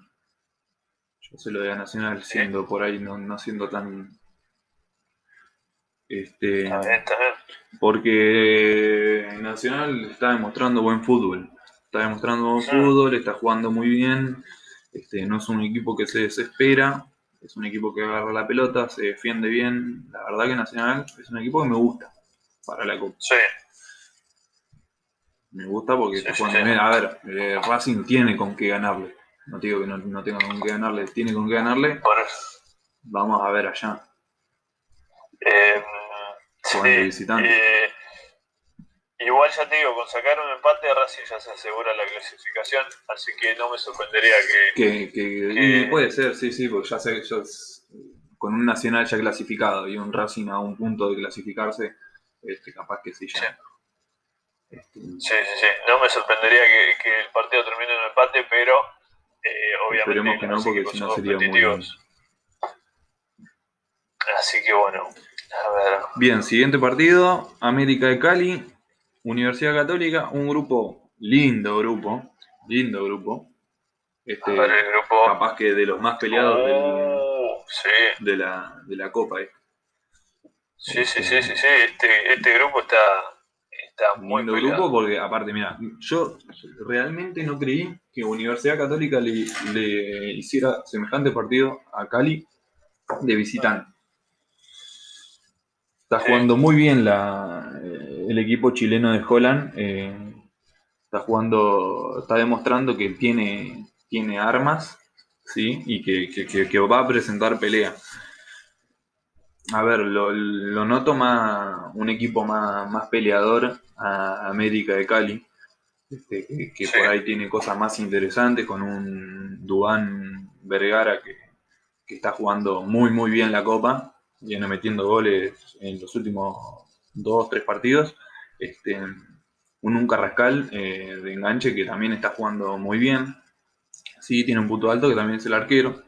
Yo se lo doy a Nacional siendo por ahí, no, no siendo tan este, está bien, está bien. Porque Nacional está demostrando buen fútbol está demostrando fútbol, está jugando muy bien, este, no es un equipo que se desespera, es un equipo que agarra la pelota, se defiende bien. La verdad que Nacional es un equipo que me gusta para la Copa. Sí. Me gusta porque. A ver, eh, Racing tiene con qué ganarle. No digo que no, no, tenga con qué ganarle, tiene con qué ganarle. Vamos a ver allá. Eh, visitante. Eh, Igual ya te digo, con sacar un empate Racing ya se asegura la clasificación, así que no me sorprendería que... que, puede ser, sí, sí, porque ya sé, yo, con un Nacional ya clasificado y un Racing a un punto de clasificarse, este, capaz que sí ya... Este, sí. sí, sí, No me sorprendería que, el partido termine en un empate, pero eh, obviamente... Esperemos que no, porque si no sería muy... Así que bueno, a ver. Bien, siguiente partido, América de Cali Universidad Católica, un grupo, lindo grupo, lindo grupo. Este, grupo. Capaz que de los más peleados oh, de, la, de la Copa. Eh. Sí, sí, sí, sí, sí, este, este grupo está, está muy lindo grupo porque, aparte, mira, yo realmente no creí que Universidad Católica le, le hiciera semejante partido a Cali de visitante. Está jugando muy bien la, el equipo chileno de Holland. Eh, está jugando, está demostrando que tiene, tiene armas, ¿sí? Y que, va a presentar pelea. A ver, lo, noto más, un equipo más, peleador a América de Cali, este, que, por ahí tiene cosas más interesantes, con un Dubán Vergara que, que está jugando muy, muy bien la Copa viene metiendo goles en los últimos dos, tres partidos. Este, un, un Carrascal eh, de enganche que también está jugando muy bien. Sí, tiene un punto alto que también es el arquero.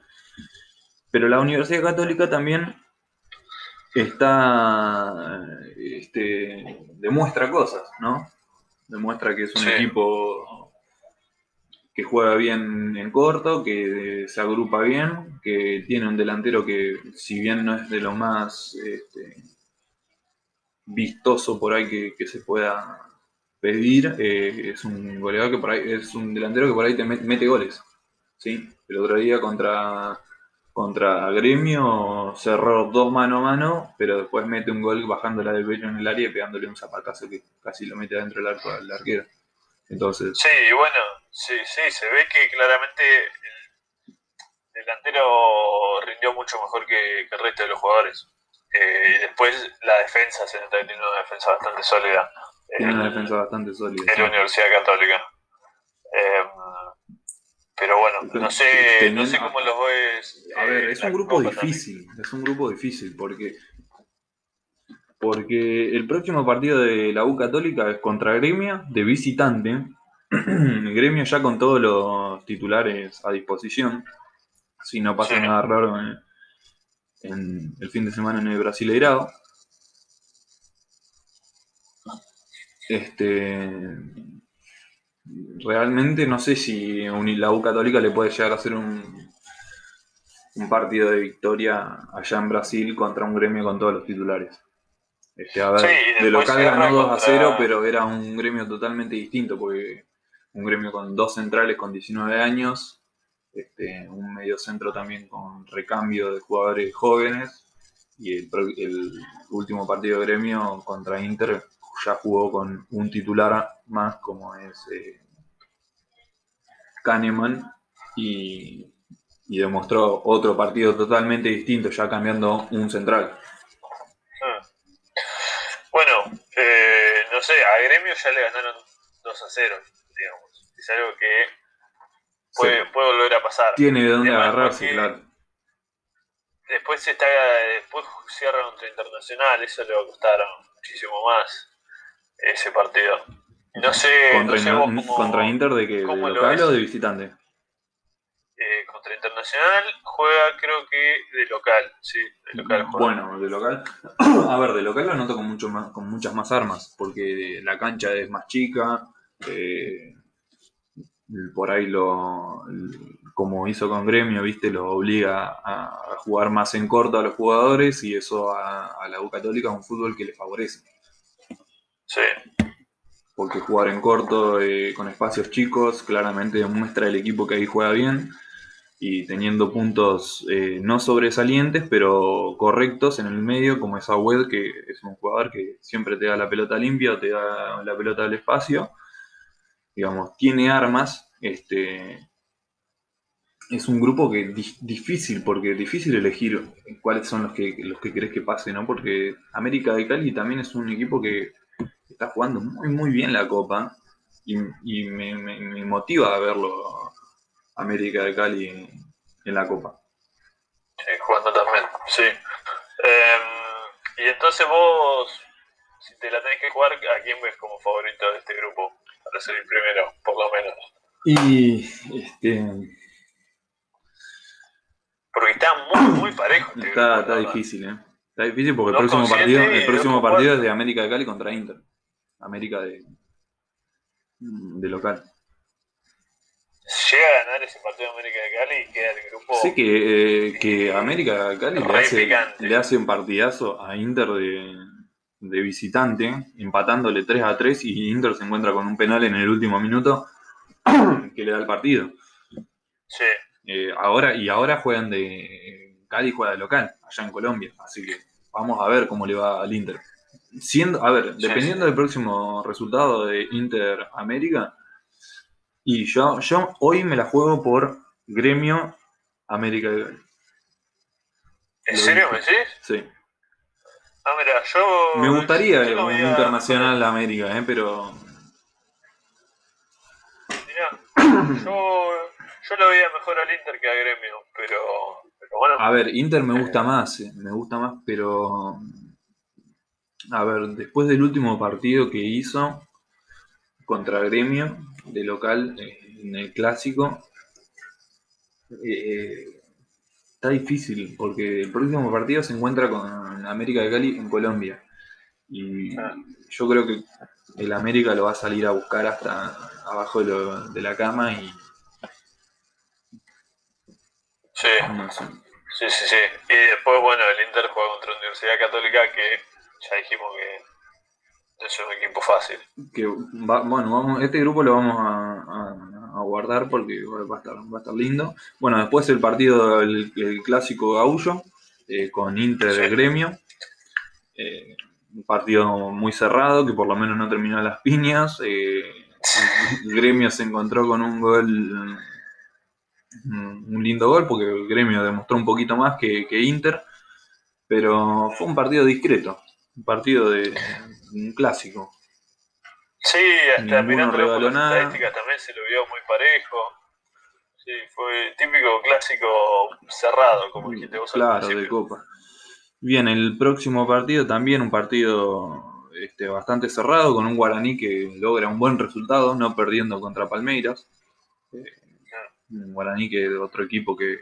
Pero la Universidad Católica también está. Este, demuestra cosas, ¿no? Demuestra que es un equipo que juega bien en corto, que se agrupa bien, que tiene un delantero que, si bien no es de lo más este, vistoso por ahí que, se pueda pedir, eh, es un goleador que por ahí, es un delantero que por ahí te mete goles. ¿sí? El otro día contra, contra Gremio cerró dos mano a mano, pero después mete un gol bajándola del pecho en el área y pegándole un zapatazo que casi lo mete adentro del arco al arquero. Entonces. Sí, bueno, sí, sí, se ve que claramente el delantero rindió mucho mejor que, el resto de los jugadores. Eh, y después la defensa se tiene una defensa bastante sólida. Tiene una defensa bastante sólida. En la Universidad Católica. Eh, pero bueno, no sé, no sé cómo los ves. A ver, es un grupo difícil, es un grupo difícil porque porque el próximo partido de la U Católica es contra Gremio de visitante. Gremio ya con todos los titulares a disposición, si no pasa nada raro en, el fin de semana en el Brasileirado. Este, realmente no sé si la U Católica le puede llegar a hacer un, un partido de victoria allá en Brasil contra un gremio con todos los titulares. Este, a ver, de local ganó 2 a 0, pero era un gremio totalmente distinto, porque un gremio con dos centrales con 19 años, este, un medio centro también con recambio de jugadores jóvenes, y el, último partido de gremio contra Inter ya jugó con un titular más como es eh, Kahneman y, demostró otro partido totalmente distinto, ya cambiando un central. Hmm. Bueno, eh, no sé, a Gremio ya le ganaron 2 a 0, digamos. Es algo que puede, volver a pasar. Tiene de dónde agarrarse, claro. Después, está, después cierran contra Internacional, eso le va a costar muchísimo más ese partido. No sé. ¿Contra, Inter de que de local o de visitante? Eh, contra Internacional juega, creo que de local, sí, de local Bueno, de local. A ver, de local lo noto con, mucho más, con muchas más armas, porque la cancha es más chica. Eh, por ahí lo. Como hizo con Gremio, viste, lo obliga a, jugar más en corto a los jugadores y eso a, a la U Católica es un fútbol que le favorece. Sí. Porque jugar en corto, eh, con espacios chicos, claramente demuestra el equipo que ahí juega bien y teniendo puntos eh, no sobresalientes, pero correctos en el medio, como esa web que es un jugador que siempre te da la pelota limpia te da la pelota del espacio. Digamos, tiene armas. Este, es un grupo que difícil, porque es difícil elegir cuáles son los que, los que crees que pase, ¿no? Porque América de Cali también es un equipo que está jugando muy, muy bien la Copa y, me, motiva a verlo América de Cali en, la Copa. Sí, jugando también, sí. Em, y entonces vos, si te la tenés que jugar, ¿a quién ves como favorito de este grupo? Para ser el primero, por lo menos. Y este. Porque está muy, muy parejo. Este está, está difícil, ¿eh? Está difícil porque el próximo partido, el próximo partido es de América de Cali contra Inter. América de, de local. Llega a ganar ese partido de América de Cali y queda el grupo. Sé que, eh, que América de Cali le hace, le hace, un partidazo a Inter de, de, visitante, empatándole 3 a 3 y Inter se encuentra con un penal en el último minuto que le da el partido. Sí. Eh, ahora, y ahora juegan de. Cali juega de local, allá en Colombia. Así que vamos a ver cómo le va al Inter siendo, a ver, dependiendo del próximo resultado de Inter América, y yo, yo hoy me la juego por Gremio América de ¿En serio me decís? Sí. Ah, mira, yo. Me gustaría un internacional América, ¿eh? pero. yo, yo lo veía mejor al Inter que a Gremio, pero, pero bueno. A ver, Inter me gusta más, eh, me gusta más, pero a ver, después del último partido que hizo contra Gremio de local eh, en el clásico, eh, está difícil porque el próximo partido se encuentra con América de Cali en Colombia. Y Ah. yo creo que el América lo va a salir a buscar hasta abajo de, lo- de la cama y Sí, no sé. sí, sí, sí. Y después, bueno, el Inter juega contra la Universidad Católica que ya dijimos que es un equipo fácil. Que va- bueno, vamos, este grupo lo vamos a, a- guardar porque va a, estar, lindo. Bueno, después el partido, el, clásico gaullo eh, con Inter Sí. Gremio. Eh, un partido muy cerrado que por lo menos no terminó las piñas. Eh, el Gremio se encontró con un gol, un lindo gol porque el Gremio demostró un poquito más que, que Inter. Pero fue un partido discreto, un partido de un clásico. Sí, hasta regaló las estadísticas también se lo vio muy parejo. Sí, fue típico clásico cerrado, como dijiste vos al Claro, de. Copa. Bien, el próximo partido también un partido este, bastante cerrado, con un Guaraní que logra un buen resultado, no perdiendo contra Palmeiras. Eh, un Guaraní que es otro equipo que,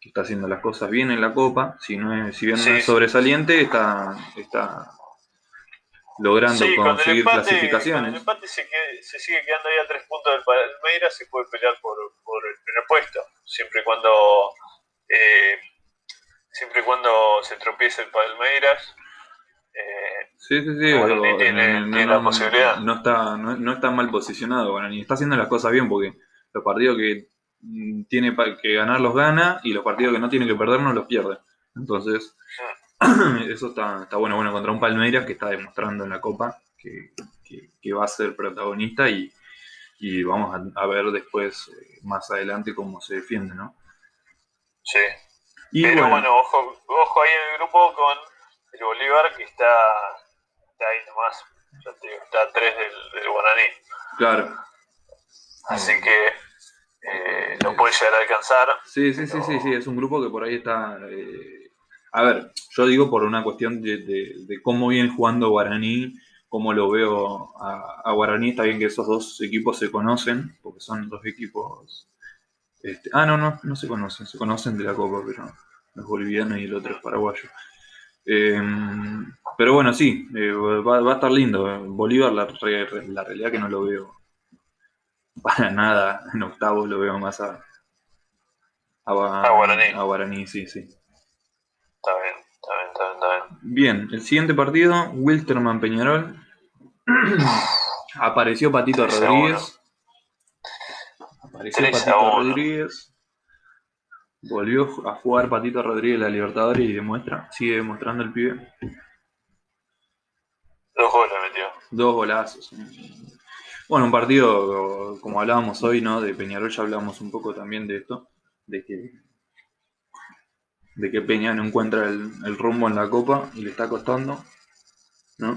que está haciendo las cosas bien en la Copa, si, no es, si bien no es sobresaliente, está, está logrando Sí, con conseguir empate, con el clasificaciones. empate se, que- se sigue quedando ahí a tres puntos del Palmeiras, se puede pelear por, por el primer puesto, siempre y cuando eh, siempre y cuando se tropiece el Palmeiras. eh, Sí, sí, sí. Tiene- no, tiene la posibilidad. No está, no, no está mal posicionado Guaraní. Está haciendo las cosas bien porque los partidos que mm, tiene que ganar los gana y los partidos que no tiene que perder no los pierde. Entonces, eso está, está bueno. Bueno, contra un Palmeiras que está demostrando en la Copa que, que- que va a ser protagonista y, y vamos a, a ver después, eh, más adelante, cómo se defiende, ¿no? sí. Y Pero bueno, bueno, ojo, ojo ahí en el grupo con el Bolívar que está, está ahí nomás, ya te digo, está a tres del, del Guaraní. claro. Así que eh, lo puede llegar a alcanzar. Sí, sí, sí, sí, sí, es un grupo que por ahí está... eh, A ver, yo digo por una cuestión de, de- de cómo viene jugando Guaraní, cómo lo veo a, a Guaraní, está bien que esos dos equipos se conocen, porque son dos equipos... este, ah, no, no, no se conocen, se conocen de la Copa, pero es boliviano y el otro es paraguayo. Eh, pero bueno, sí, eh, va, va a estar lindo. Bolívar, la, la realidad que no lo veo para nada en octavos, lo veo más a, a, A Guaraní. a Guaraní, sí, sí. Está bien, está bien, está bien, está bien. El siguiente partido, Wilterman Peñarol. Apareció Patito Rodríguez. Apareció Patito. Rodríguez. Volvió a jugar Patito Rodríguez la Libertadores y demuestra, sigue demostrando el pibe. Dos goles metió. Dos golazos. Bueno, un partido, como hablábamos hoy, ¿no? De Peñarol ya hablamos un poco también de esto, de que de que Peña no encuentra el, el rumbo en la copa y le está costando, ¿no?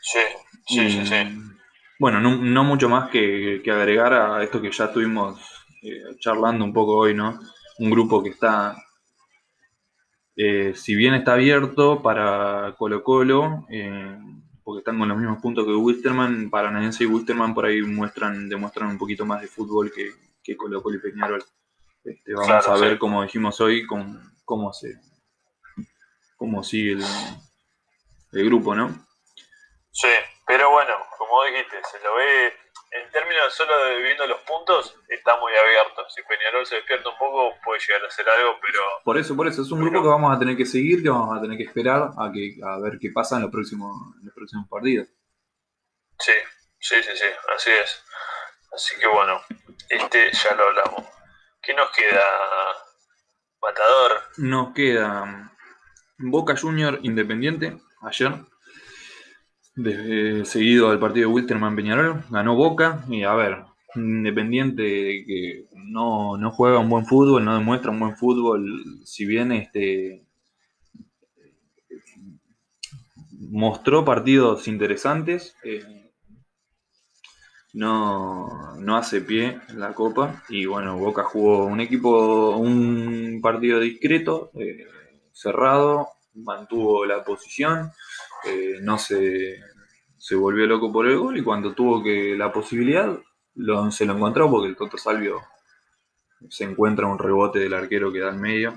Sí, sí, Y, sí, sí. Bueno, no, no mucho más que, que agregar a esto que ya estuvimos eh, charlando un poco hoy, ¿no? Un grupo que está, eh, si bien está abierto para Colo Colo, eh, porque están con los mismos puntos que Wilstermann, Paranaense y Wilstermann por ahí muestran, demuestran un poquito más de fútbol que, que Colo Colo y Peñarol. Este, vamos Claro, a ver, sí. como dijimos hoy, con, cómo se cómo sigue el, el grupo, ¿no? Sí, pero bueno, como dijiste, se lo ve en términos solo de viendo los puntos, está muy abierto. Si Peñarol se despierta un poco, puede llegar a hacer algo, pero Por eso, por eso, es un grupo que vamos a tener que seguir, que vamos a tener que esperar a que a ver qué pasa en los próximos, en los próximos partidos. sí, sí, sí, sí, así es. Así que bueno, este ya lo hablamos. ¿Qué nos queda, Matador? Nos queda Boca Junior Independiente, ayer, seguido al partido de Wilterman Peñarol, ganó Boca, y a ver, Independiente que no, no juega un buen fútbol, no demuestra un buen fútbol, si bien este mostró partidos interesantes, eh, no, no hace pie en la Copa, y bueno, Boca jugó un equipo, un partido discreto, eh, cerrado, mantuvo la posición, eh, no se, se volvió loco por el gol y cuando tuvo que la posibilidad lo- se lo encontró porque el Toto Salvio se encuentra un rebote del arquero que da al medio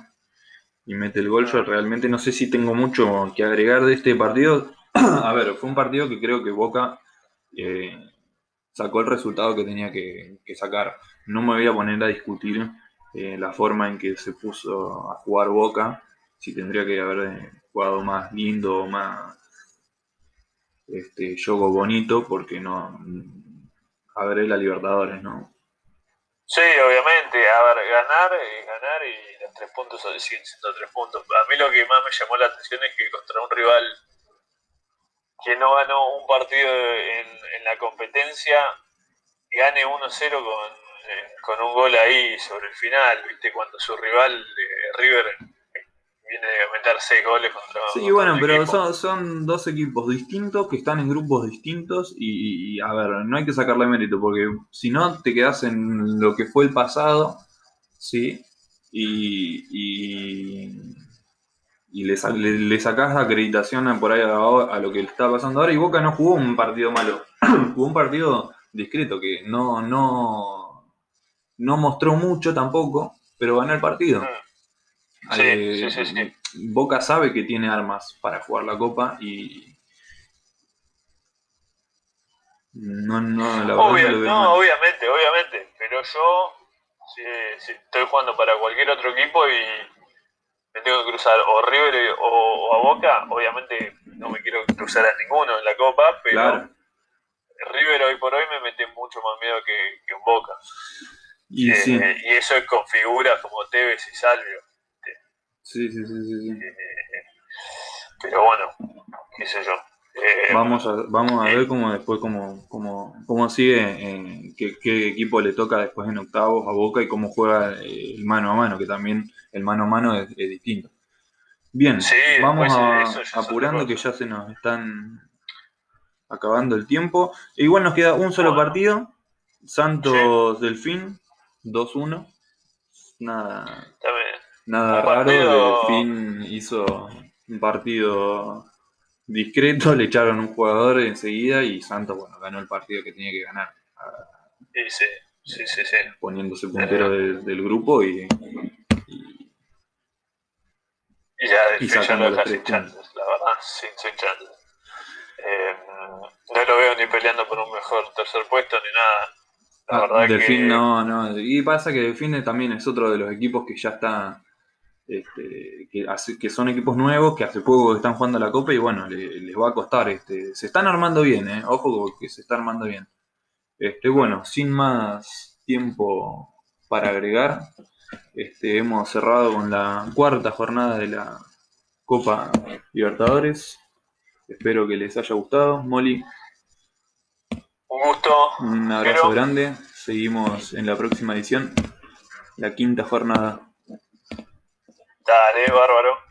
y mete el gol. Yo realmente no sé si tengo mucho que agregar de este partido. a ver, fue un partido que creo que Boca eh, sacó el resultado que tenía que, sacar. No me voy a poner a discutir eh, la forma en que se puso a jugar Boca, si tendría que haber eh, jugado más lindo o más este juego bonito, porque no. Es la Libertadores, ¿no? Sí, obviamente, a ver, ganar ganar y los tres puntos siguen siendo tres puntos. A mí lo que más me llamó la atención es que contra un rival que no ganó un partido en, la competencia, gane 1-0 con, eh, con un gol ahí sobre el final, ¿viste? Cuando su rival, eh, River, viene a meter seis goles contra. Sí, bueno, pero son, son, dos equipos distintos que están en grupos distintos y, a ver, no hay que sacarle mérito porque si no te quedas en lo que fue el pasado, ¿sí? Y, y, y le, le, sacás acreditación por ahí a, lo que le está pasando ahora y Boca no jugó un partido malo, jugó un partido discreto que no, no, no mostró mucho tampoco, pero ganó el partido. Mm. Sí, sí, sí, Boca sabe que tiene armas para jugar la copa y. No, no, la no, obviamente, obviamente. Pero yo, si, estoy jugando para cualquier otro equipo y me tengo que cruzar o River o, a Boca, obviamente no me quiero cruzar a ninguno en la copa, pero River hoy por hoy me mete mucho más miedo que, que un Boca. Y, eh, y eso es con figuras como Tevez y Salvio. Sí, sí, sí, sí. pero bueno, qué sé yo. Eh, vamos, a, vamos a ver cómo después cómo, cómo, cómo sigue, qué, equipo le toca después en octavos a Boca y cómo juega el mano a mano, que también el mano a mano es, distinto. Bien, vamos a, apurando que ya se nos están acabando el tiempo. E igual nos queda un solo partido, Santos Delfín, 2-1. Nada. Nada raro, fin hizo un partido discreto, le echaron un jugador enseguida y Santos, bueno, ganó el partido que tenía que ganar. Sí, sí, sí, sí. sí. Poniéndose puntero del, grupo y, y, ya no deja sin chances, la verdad, sin, sin chances. Eh, no lo veo ni peleando por un mejor tercer puesto ni nada. La ah, verdad Delfín que... no, no. Y pasa que Delfín también es otro de los equipos que ya está este, que, que, son equipos nuevos, que hace poco están jugando la Copa y bueno, les va a costar. Este, se están armando bien, eh, ojo que se está armando bien. Este, bueno, sin más tiempo para agregar, este, hemos cerrado con la cuarta jornada de la Copa Libertadores. Espero que les haya gustado. Molly. Un gusto. Un abrazo grande. Seguimos en la próxima edición, la quinta jornada. Dale, bárbaro.